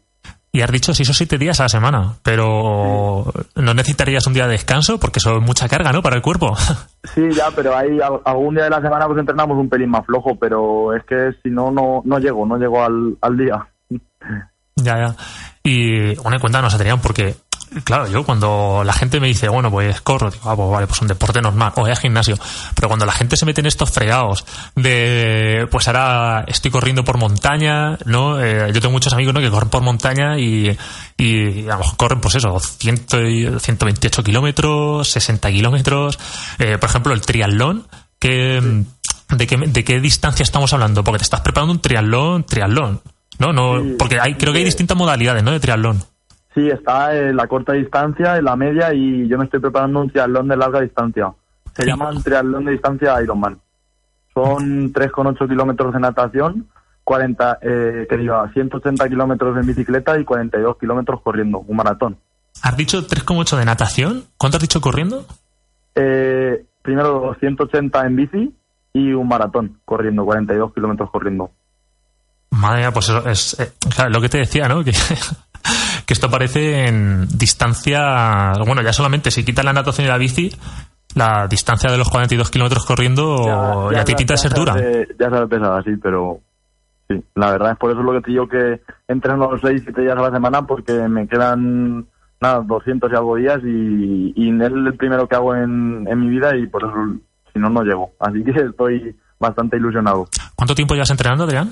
Y has dicho 6 o 7 días a la semana, pero ¿no necesitarías un día de descanso? Porque eso es mucha carga, ¿no? Para el cuerpo. Sí, ya, pero al- algún día de la semana pues entrenamos un pelín más flojo, pero es que si no, no, no llego, no llego al, al día. Ya, ya. Y bueno, y cuéntanos, Adrián, porque, claro, yo cuando la gente me dice, bueno, pues corro, digo, ah, pues vale, pues un deporte normal, o voy al gimnasio. Pero cuando la gente se mete en estos fregados de, pues ahora estoy corriendo por montaña, ¿no? Eh, yo tengo muchos amigos, ¿no? Que corren por montaña y, y a lo mejor corren, pues eso, 100, y- 128 kilómetros, 60 kilómetros. Eh, por ejemplo, el triatlón, que, ¿de qué, ¿de qué distancia estamos hablando? Porque te estás preparando un triatlón, triatlón. No, no, porque hay, creo que hay distintas modalidades, ¿no? De triatlón. Sí, está en la corta distancia, en la media y yo me estoy preparando un triatlón de larga distancia. Se llama el triatlón de distancia Ironman. Son 3,8 kilómetros de natación, 40, eh, que diga, 180 kilómetros en bicicleta y 42 kilómetros corriendo, un maratón. ¿Has dicho 3,8 de natación? ¿Cuánto has dicho corriendo? Eh, primero 180 en bici y un maratón corriendo, 42 kilómetros corriendo. Madre mía, pues eso es eh, claro, lo que te decía, ¿no? Que, que esto parece en distancia. Bueno, ya solamente si quitas la natación y la bici, la distancia de los 42 kilómetros corriendo ya, te pinta de ser dura. ya sabe pesada, sí, pero sí, la verdad es por eso lo que te digo que entreno los 6, 7 días a la semana porque me quedan nada, 200 y algo días y, y es el primero que hago en, en mi vida y por eso si no, no llego. Así que estoy bastante ilusionado. ¿Cuánto tiempo llevas entrenando, Adrián?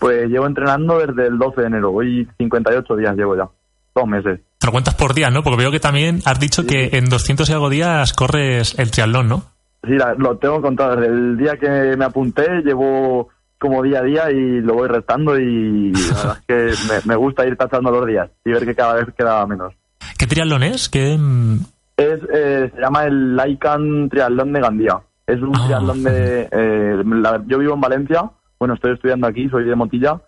Pues llevo entrenando desde el 12 de enero, hoy 58 días llevo ya, dos meses. Te lo cuentas por día, ¿no? Porque veo que también has dicho que en 200 y algo días corres el triatlón, ¿no? Sí, la- lo tengo contado. Desde el día que me apunté, llevo como día a día y lo voy restando y la verdad es que me, me gusta ir tachando los días y ver que cada vez queda menos. ¿Qué triatlón es? ¿Qué, mm, Es, eh, se llama el Laican Triatlón de Gandía. Es un triatlón de... eh, la- yo vivo en Valencia, bueno, estoy estudiando aquí, soy de Motilla,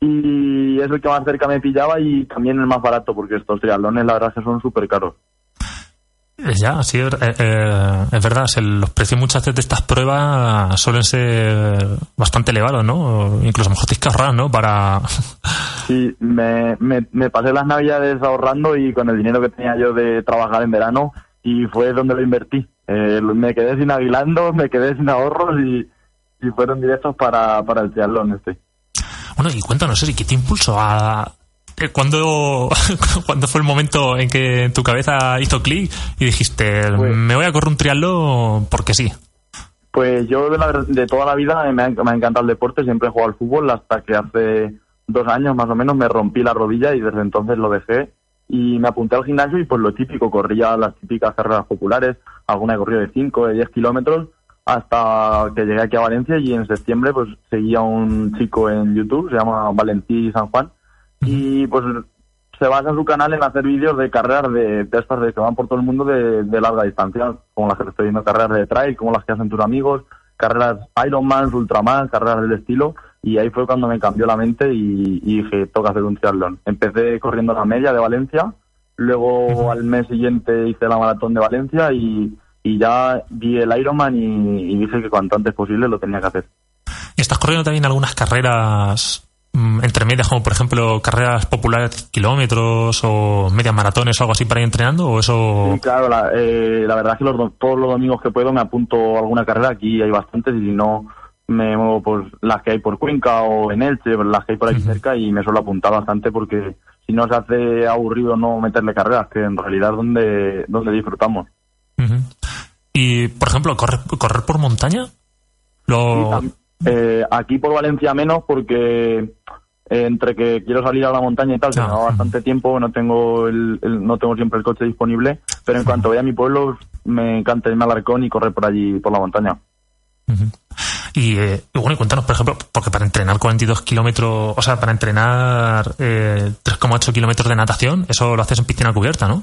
y es el que más cerca me pillaba y también el más barato, porque estos triatlones la verdad que son súper caros. Eh, Ya, sí, eh, eh, es verdad. los precios muchas veces de estas pruebas suelen ser bastante elevados, ¿no? Incluso a lo mejor tienes que ahorrar, ¿no? Para... Sí, me, me, me pasé las navidades ahorrando y con el dinero que tenía yo de trabajar en verano y fue donde lo invertí. Eh, me quedé sin aguilando, me quedé sin ahorros y, y fueron directos para, para el triatlón este. Bueno, y cuéntanos, Eri, ¿qué te impulsó a... ¿Cuándo, ¿Cuándo fue el momento en que en tu cabeza hizo clic y dijiste, me voy a correr un triatlón porque sí? Pues yo de, la- de toda la vida me ha, me ha encantado el deporte, siempre he jugado al fútbol hasta que hace dos años más o menos me rompí la rodilla y desde entonces lo dejé y me apunté al gimnasio y pues lo típico, corría las típicas carreras populares, alguna he corrido de 5, de 10 kilómetros hasta que llegué aquí a Valencia y en septiembre pues seguía un chico en YouTube, se llama Valentí San Juan y pues se basa su canal en hacer vídeos de carreras de, de estas de que van por todo el mundo de, de larga distancia, como las que estoy viendo, carreras de trail, como las que hacen tus amigos, carreras Ironman, Ultraman, carreras del estilo, y ahí fue cuando me cambió la mente y, y dije, toca hacer un triatlón. Empecé corriendo la media de Valencia, luego al mes siguiente hice la maratón de Valencia y, y ya vi el Ironman y, y dije que cuanto antes posible lo tenía que hacer. ¿Y estás corriendo también algunas carreras mm, entre medias, como por ejemplo carreras populares de 10 kilómetros o medias maratones o algo así para ir entrenando? ¿O eso...? Sí, claro, la, eh, la verdad es que los do- todos los domingos que puedo me apunto a alguna carrera, aquí hay bastantes y si no me muevo por las que hay por Cuenca o en Elche, las que hay por aquí cerca y me suelo apuntar bastante porque si no se hace aburrido no meterle carreras, que en realidad es donde, donde disfrutamos. Ujú. Y, por ejemplo, correr, correr por montaña. Lo... Eh, aquí por Valencia menos porque eh, entre que quiero salir a la montaña y tal, va bastante tiempo, no tengo el, el- no tengo siempre el coche disponible, pero en cuanto voy a mi pueblo me encanta irme al Arcón y correr por allí, por la montaña. Y, eh, y bueno, y cuéntanos, por ejemplo, porque para entrenar 42 kilómetros, o sea, para entrenar eh, 3,8 kilómetros de natación, eso lo haces en piscina cubierta, ¿no?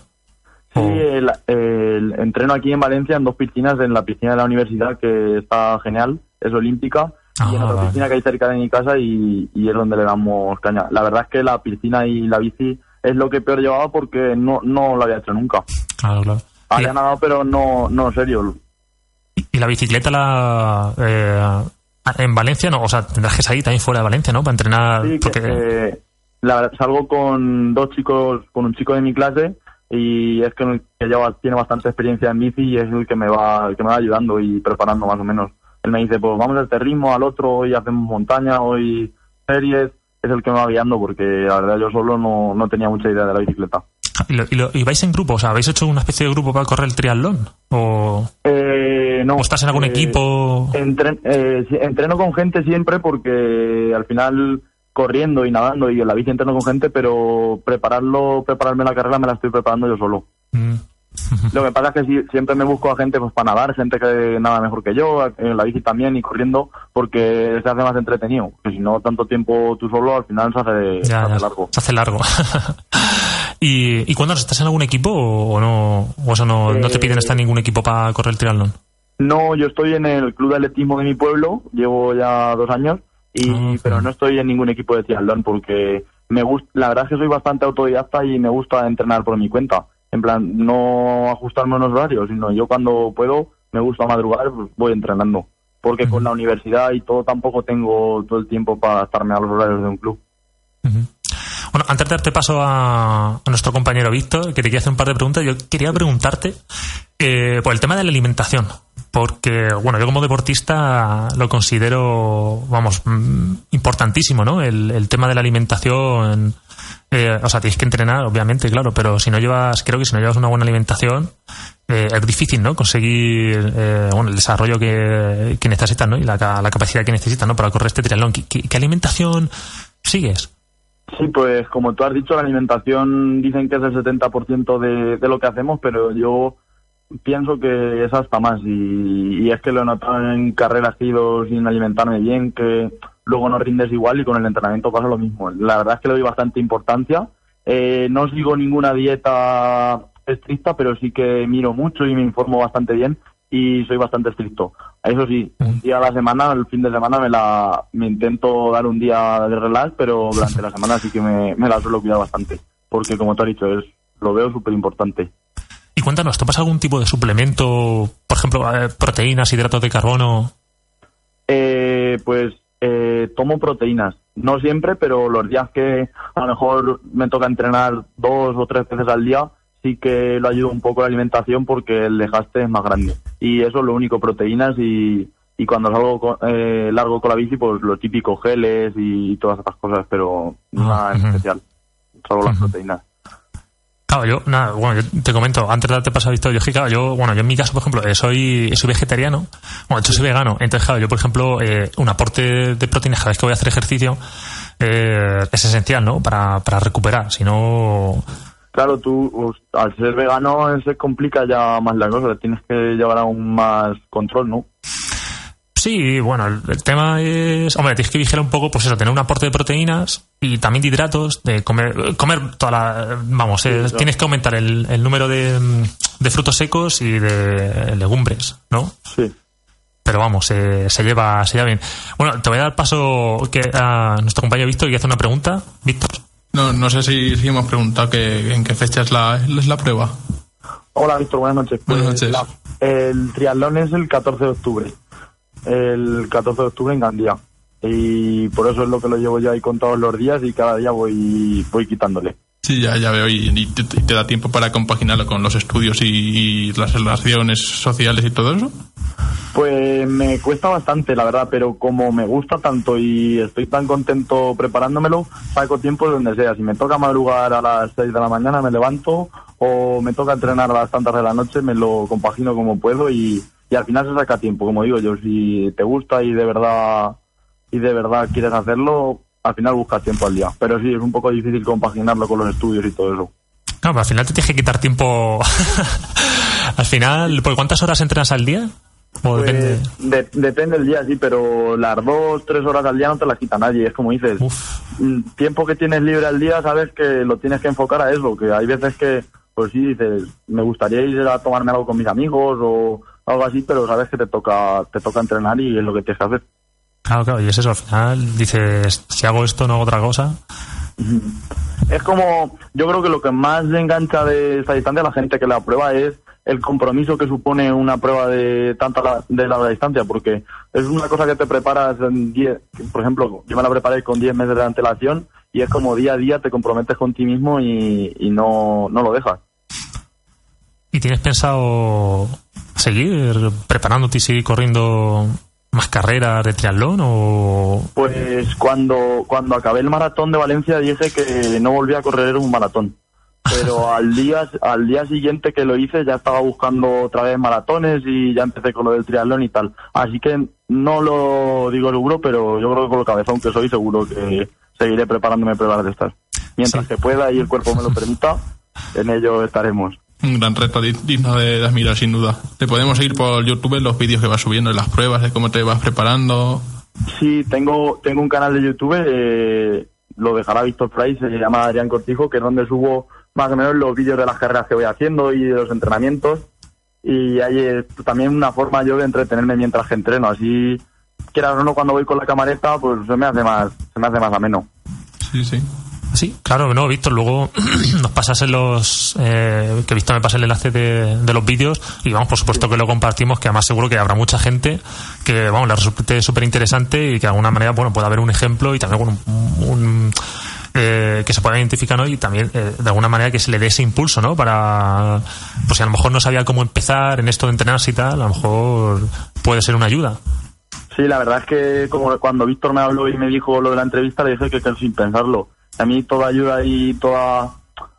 Sí, el, el entreno aquí en Valencia en dos piscinas, en la piscina de la universidad que está genial, es olímpica, y en Ah, otra vale. piscina que hay cerca de mi casa y, y es donde le damos caña. La verdad es que la piscina y la bici es lo que peor llevaba porque no, no lo había hecho nunca. Claro, claro. Había nadado, pero no, no serio. ¿Y la bicicleta la, eh, En Valencia no, o sea, tendrás que salir también fuera de Valencia, ¿no? Para entrenar. Sí, que, porque... eh, la salgo con dos chicos, con un chico de mi clase y es que, que lleva, tiene bastante experiencia en bici y es el que me va el que me va ayudando y preparando más o menos. Él me dice, pues vamos a este ritmo, al otro, hoy hacemos montaña, hoy series. Es el que me va guiando porque la verdad yo solo no, no tenía mucha idea de la bicicleta. ¿Y, lo- y lo- y vais en grupo? O sea, ¿habéis hecho una especie de grupo para correr el triatlón? ¿O, Eh, no. o estás en algún Eh, equipo? Entren- eh, entreno con gente siempre porque al final corriendo y nadando y en la bici entreno con gente, pero prepararlo, prepararme la carrera me la estoy preparando yo solo. Mm. Lo que pasa es que siempre me busco a gente pues para nadar, gente que nada mejor que yo, en la bici también y corriendo, porque se hace más entretenido. Porque si no, tanto tiempo tú solo, al final se hace, se hace largo. Se hace largo. ¿Y, ¿Y cuándo estás en algún equipo o, no? ¿O eso no, no te Eh, piden estar en ningún equipo para correr el triatlón? No, yo estoy en el club de atletismo de mi pueblo, llevo ya dos años, y pero no estoy en ningún equipo de triatlón porque me gusta, la verdad es que soy bastante autodidacta y me gusta entrenar por mi cuenta. En plan, no ajustarme a unos horarios, sino yo cuando puedo, me gusta madrugar, pues voy entrenando. Porque con la universidad y todo tampoco tengo todo el tiempo para estarme a los horarios de un club. Bueno, antes de darte paso a, a nuestro compañero Víctor, que te quiere hacer un par de preguntas, yo quería preguntarte eh, por el tema de la alimentación. Porque, bueno, yo como deportista lo considero, vamos, mm, importantísimo, ¿no? El, el tema de la alimentación. eh, o sea, tienes que entrenar, obviamente, claro, pero si no llevas, creo que si no llevas una buena alimentación, eh, es difícil, ¿no? Conseguir, eh, bueno, el desarrollo que, que necesitas, ¿no? Y la, la capacidad que necesitas, ¿no? Para correr este triatlón. ¿Qué, qué- qué alimentación sigues? Sí, pues como tú has dicho, la alimentación dicen que es el 70% de, de lo que hacemos, pero yo pienso que es hasta más. Y, y es que lo he notado en carreras que he ido sin alimentarme bien, que luego no rindes igual y con el entrenamiento pasa lo mismo. La verdad es que le doy bastante importancia. Eh, no sigo ninguna dieta estricta, pero sí que miro mucho y me informo bastante bien y soy bastante estricto. Eso sí, un día a la semana, el fin de semana me la me intento dar un día de relax, pero durante la semana sí que me, me la suelo cuidar bastante, porque como te has dicho, es lo veo súper importante. Y cuéntanos, ¿tomas algún tipo de suplemento, por ejemplo, eh, proteínas, hidratos de carbono? Eh, pues eh, tomo proteínas, no siempre, pero los días que a lo mejor me toca entrenar dos o tres veces al día, sí que lo ayuda un poco la alimentación porque el desgaste es más grande. Y eso es lo único, proteínas y, y cuando salgo co- eh, largo con la bici, pues lo típico, geles y todas esas cosas, pero nada en especial, solo las proteínas. Yo, nada, bueno, yo te comento, antes de darte paso a que, claro, yo, bueno, yo en mi caso, por ejemplo, eh, soy, soy vegetariano, bueno, de soy vegano, entonces, claro, yo, por ejemplo, eh, un aporte de proteínas cada vez que voy a hacer ejercicio eh, es esencial, ¿no? Para, para recuperar, si no... Claro, tú al ser vegano se complica ya más la cosa, tienes que llevar aún más control, ¿no? Sí, bueno, el, el tema es, hombre, tienes que vigilar un poco, pues eso, tener un aporte de proteínas y también de hidratos, de comer, comer toda la, vamos, eh, claro. tienes que aumentar el, el número de, de frutos secos y de legumbres, ¿no? Sí. Pero vamos, eh, se lleva, se lleva bien. Bueno, te voy a dar paso que, a nuestro compañero Víctor que hace una pregunta. Víctor. No, no sé si, si hemos preguntado que, en qué fecha es la, es la prueba. Hola, Víctor, buenas noches. Pues, Buenas noches. la- el triatlón es el 14 de octubre. El 14 de octubre en Gandía. Y por eso es lo que lo llevo ya ahí contados los días y cada día voy, voy quitándole. Sí, ya, ya veo, y, y te, da tiempo para compaginarlo con los estudios y, y las relaciones sociales y todo eso. Pues me cuesta bastante, la verdad, pero como me gusta tanto y estoy tan contento preparándomelo, saco tiempo de donde sea. Si me toca madrugar a las 6 de la mañana, me levanto, o me toca entrenar a las tantas de la noche, me lo compagino como puedo y, y al final se saca tiempo. Como digo yo, si te gusta y de verdad y de verdad quieres hacerlo, al final buscas tiempo al día. Pero sí, es un poco difícil compaginarlo con los estudios y todo eso. No, pero al final te tienes que quitar tiempo. al final, ¿por cuántas horas entrenas al día? O Pues, depende. de- depende del día, sí, pero las dos, tres horas al día no te las quita nadie. Es como dices, mm, tiempo que tienes libre al día, sabes que lo tienes que enfocar a eso. Que hay veces que, pues sí, dices, me gustaría ir a tomarme algo con mis amigos o algo así, pero sabes que te toca, te toca entrenar y es lo que tienes que hacer. Claro, claro, y es eso, al final dices, si hago esto, no hago otra cosa. Es como, yo creo que lo que más engancha de esta distancia a la gente que la prueba es el compromiso que supone una prueba de tanta la- de larga distancia, porque es una cosa que te preparas en 10, por ejemplo, yo me la preparé con 10 meses de antelación y es como día a día te comprometes con ti mismo y, y no, no lo dejas. ¿Y tienes pensado seguir preparándote y seguir corriendo más carreras de triatlón o Pues cuando, cuando acabé el maratón de Valencia dije que no volvía a correr un maratón. Pero al día, al día siguiente que lo hice ya estaba buscando otra vez maratones y ya empecé con lo del triatlón y tal. Así que no lo digo seguro, pero yo creo que con lo cabezón que soy seguro que seguiré preparándome pruebas de estas. Mientras que pueda y el cuerpo me lo permita, en ello estaremos. Un gran reto di- digno de, de admirar, sin duda. Te podemos seguir por YouTube los vídeos que vas subiendo, en las pruebas, de cómo te vas preparando. Sí, tengo, tengo un canal de YouTube, eh, lo dejará Víctor Fray, se llama Adrián Cortijo, que es donde subo más o menos los vídeos de las carreras que voy haciendo y de los entrenamientos. Y hay eh, también una forma yo de entretenerme mientras que entreno, así quieras o no cuando voy con la camareta, pues se me hace más, se me hace más ameno. Sí, sí. Sí, claro, no, Víctor, luego nos pasas en los... eh, que Víctor me pase el enlace de, de los vídeos y vamos, por supuesto que lo compartimos, que además seguro que habrá mucha gente que, vamos, le resulte súper interesante y que de alguna manera, bueno, pueda haber un ejemplo y también, bueno, un... un, eh, que se pueda identificar ¿no? y también eh, de alguna manera que se le dé ese impulso ¿no? para pues si a lo mejor no sabía cómo empezar en esto de entrenarse y tal a lo mejor puede ser una ayuda Sí, la verdad es que como cuando Víctor me habló y me dijo lo de la entrevista, le dije que, que sin pensarlo. A mí toda ayuda y toda,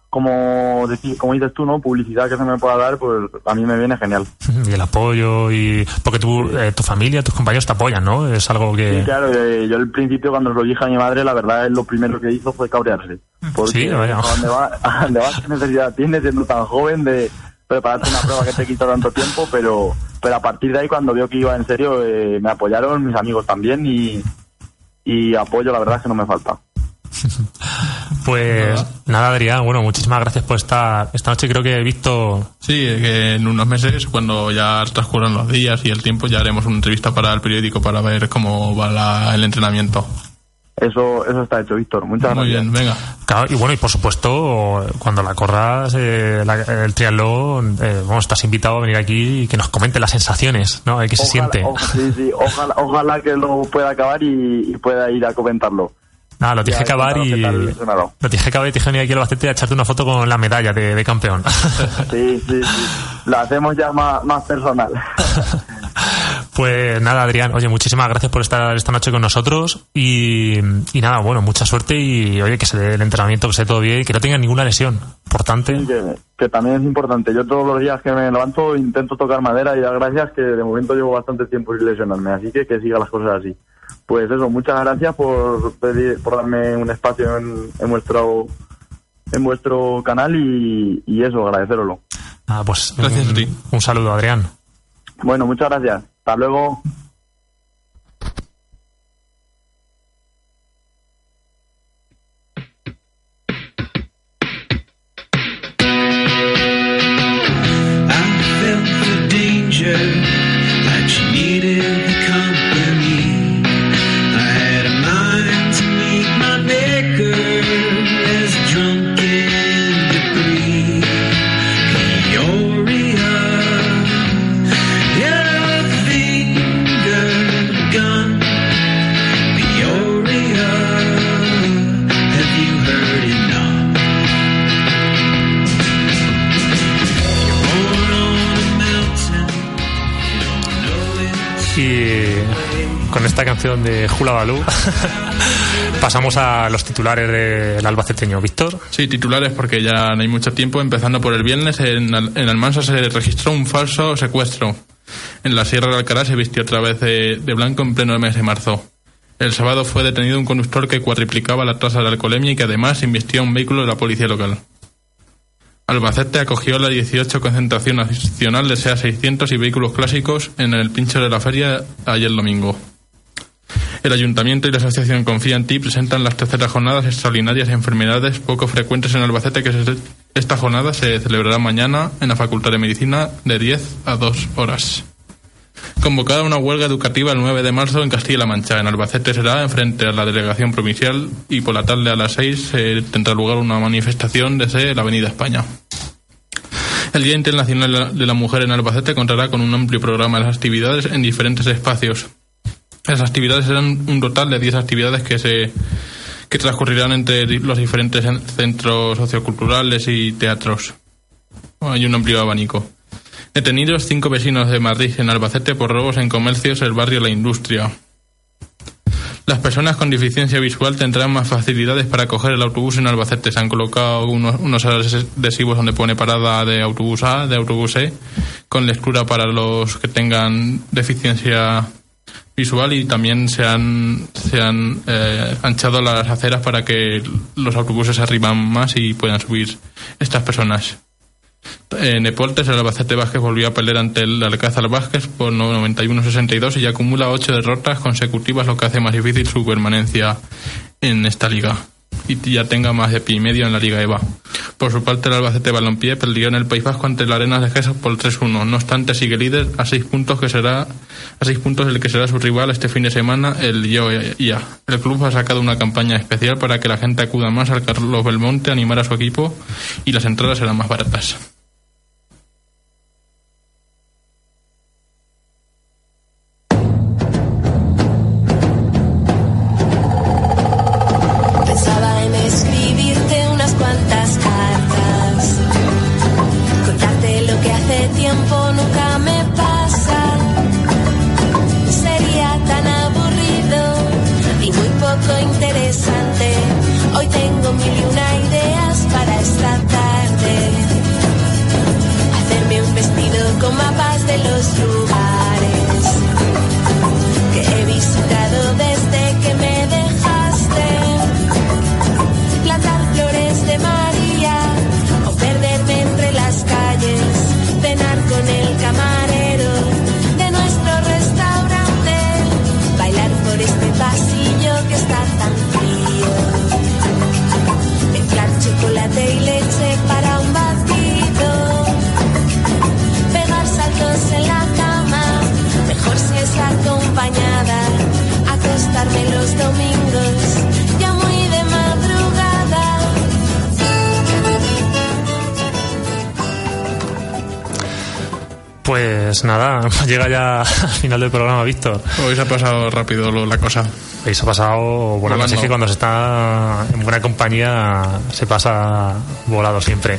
como, decir, como dices tú, ¿no? Publicidad que se me pueda dar, pues a mí me viene genial. y el apoyo y porque tu, eh, tu familia tus compañeros te apoyan ¿no? es algo que Sí, claro, eh, yo al principio cuando lo dije a mi madre, la verdad es lo primero que hizo fue cabrearse. Porque Sí, vaya. ¿a dónde va, a dónde vas? ¿Qué necesidad tienes siendo tan joven de prepararte una prueba que te quita tanto tiempo? Pero, pero a partir de ahí, cuando vio que iba en serio, eh, me apoyaron, mis amigos también y, y apoyo, la verdad es que no me falta. Pues nada, Adrián, bueno, muchísimas gracias por estar esta noche. Creo que he visto. Sí, que en unos meses, cuando ya transcurran los días y el tiempo, ya haremos una entrevista para el periódico para ver cómo va la- el entrenamiento. Eso, eso está hecho, Víctor. Muchas Muy gracias. bien, venga. Claro, y bueno, y por supuesto, cuando la corras, eh, la- el triatlón, eh, bueno, estás invitado a venir aquí y que nos comente las sensaciones, ¿no? ¿Qué se Ojalá- siente? o- sí, sí, ojalá, ojalá que lo pueda acabar y, y pueda ir a comentarlo. Nada, lo tienes que acabar y. Lo tienes que acabar y tienes que venir aquí al Albacete a echarte una foto con la medalla de, de campeón. Sí, sí, sí. Lo hacemos ya más, más personal. Pues nada, Adrián, oye, muchísimas gracias por estar esta noche con nosotros y, y nada, bueno, mucha suerte y oye, que se dé el entrenamiento, que se dé todo bien y que no tenga ninguna lesión. Importante. Sí, que, que también es importante. Yo todos los días que me levanto intento tocar madera y dar gracias que de momento llevo bastante tiempo sin lesionarme, así que que sigan las cosas así. Pues eso, muchas gracias por pedir, por darme un espacio en, en vuestro en vuestro canal y, y eso, agradeceroslo. Nada, pues Gracias un, a ti. un saludo, Adrián. Bueno, muchas gracias. Hasta luego. Y con esta canción de Hula Baloo pasamos a los titulares del albaceteño. Víctor. Sí, titulares porque ya no hay mucho tiempo. Empezando por el viernes, en, Al- Almansa se registró un falso secuestro. En la Sierra de Alcalá se vistió otra vez de, blanco en pleno mes de marzo. El sábado fue detenido un conductor que cuatriplicaba la tasa de alcoholemia y que además invistió un vehículo de la policía local. Albacete acogió la 18 concentración nacional de SEA 600 y vehículos clásicos en el pincho de la feria ayer domingo. El Ayuntamiento y la Asociación Confía en Ti presentan las terceras jornadas extraordinarias de enfermedades poco frecuentes en Albacete que esta jornada se celebrará mañana en la Facultad de Medicina de 10 a 2 horas. Convocada una huelga educativa el 9 de marzo en Castilla-La Mancha. En Albacete será en frente a la delegación provincial y por la tarde a las 6 eh, tendrá lugar una manifestación desde la Avenida España. El Día Internacional de la- Mujer en Albacete contará con un amplio programa de actividades en diferentes espacios. Las actividades serán un total de 10 actividades que se que transcurrirán entre los diferentes en- centros socioculturales y teatros. Hay un amplio abanico. Detenidos cinco vecinos de Madrid en Albacete por robos en comercios del barrio La Industria. Las personas con deficiencia visual tendrán más facilidades para coger el autobús en Albacete. Se han colocado unos, unos adhesivos donde pone parada de autobús A, de autobús E, con lectura para los que tengan deficiencia visual y también se han, se han eh, anchado las aceras para que los autobuses arriban más y puedan subir estas personas. En Deportes, el Albacete Vázquez volvió a pelear ante el Alcázar Vázquez por 91-62 y acumula ocho derrotas consecutivas, lo que hace más difícil su permanencia en esta liga. Y ya tenga más de pie y medio en la Liga EVA. Por su parte, el Albacete Balompié perdió en el País Vasco ante el Arenas de Gesas por 3-1. No obstante, sigue líder a seis puntos que será a seis puntos el que será su rival este fin de semana, el Ia. El club ha sacado una campaña especial para que la gente acuda más al Carlos Belmonte a animar a su equipo y las entradas serán más baratas. Llega ya al final del programa, Víctor. Hoy se ha pasado rápido lo- la cosa. Hoy se ha pasado, bueno, Volando. pues es que cuando se está en buena compañía se pasa volado siempre.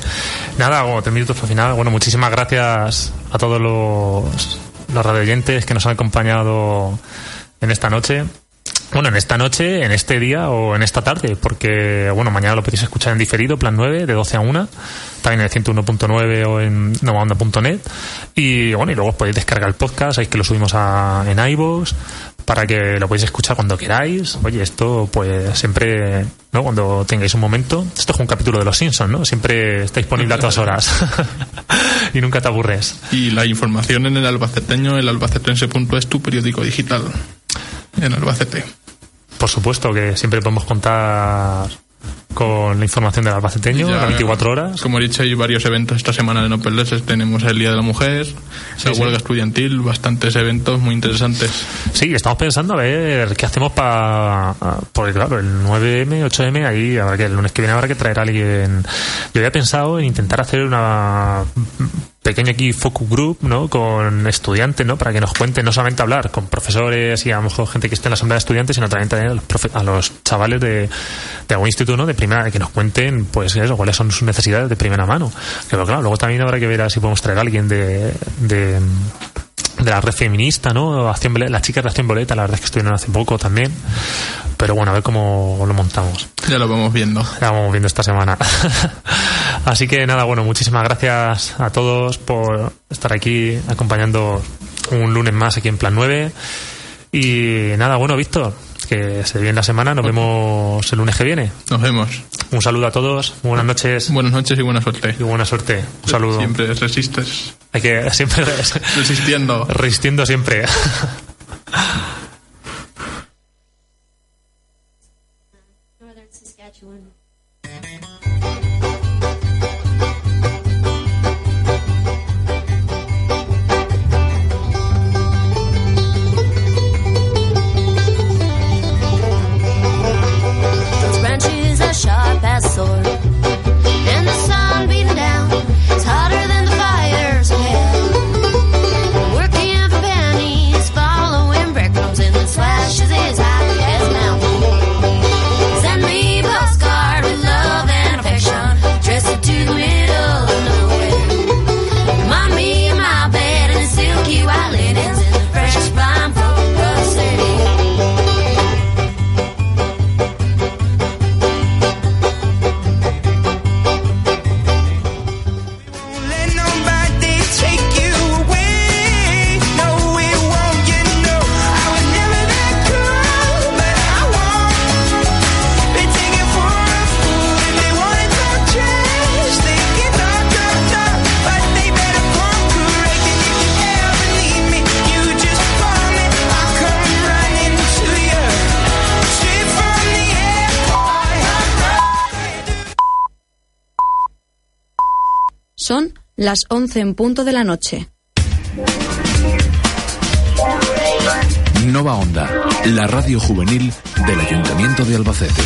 Nada, bueno, tres minutos para el final. Bueno, muchísimas gracias a todos los, los radioyentes que nos han acompañado en esta noche. Bueno, en esta noche, en este día o en esta tarde, porque, bueno, mañana lo podéis escuchar en diferido, plan 9, de 12 a 1, también en el 101.9 o en novaonda.net. Y, bueno, y luego os podéis descargar el podcast, sabéis que lo subimos a, en iVoox, para que lo podáis escuchar cuando queráis. Oye, esto, pues, siempre, ¿no? Cuando tengáis un momento. Esto es un capítulo de Los Simpsons, ¿no? Siempre está disponible a todas horas. y nunca te aburres. Y la información en el albaceteño, el albacetense.es, tu periódico digital. En Albacete. Por supuesto que siempre podemos contar con la información del albaceteño, las 24 horas. Como he dicho, hay varios eventos esta semana de No Perderse. Tenemos el Día de la Mujer, la sí. huelga estudiantil, bastantes eventos muy interesantes. Sí, estamos pensando a ver qué hacemos para. Porque, claro, el 9M, 8M, ahí habrá que el lunes que viene habrá que traer a alguien. Yo había pensado en intentar hacer una pequeña aquí focus group, ¿no? Con estudiantes, ¿no? Para que nos cuenten, no solamente hablar con profesores y a lo mejor gente que esté en la asamblea de estudiantes, sino también tener a los, profe- a los chavales de, de algún instituto, ¿no? De primera, que nos cuenten, pues eso, cuáles son sus necesidades de primera mano. Pero claro, luego también habrá que ver a si podemos traer a alguien de, de de la red feminista, ¿no? Acción las chicas de Acción Violeta, la verdad es que estuvieron hace poco también. Pero bueno, a ver cómo lo montamos. Ya lo vamos viendo. Ya vamos viendo esta semana. Así que nada, bueno, muchísimas gracias a todos por estar aquí acompañando un lunes más aquí en Plan 9. Y nada, bueno, Víctor, que se viene la semana, nos vemos el lunes que viene. Nos vemos. Un saludo a todos, buenas noches. Buenas noches y buena suerte. Y buena suerte. Un saludo. Siempre resistes. Hay que siempre Resistiendo. resistiendo siempre. las 11 en punto de la noche. Nova Onda, la radio juvenil del Ayuntamiento de Albacete.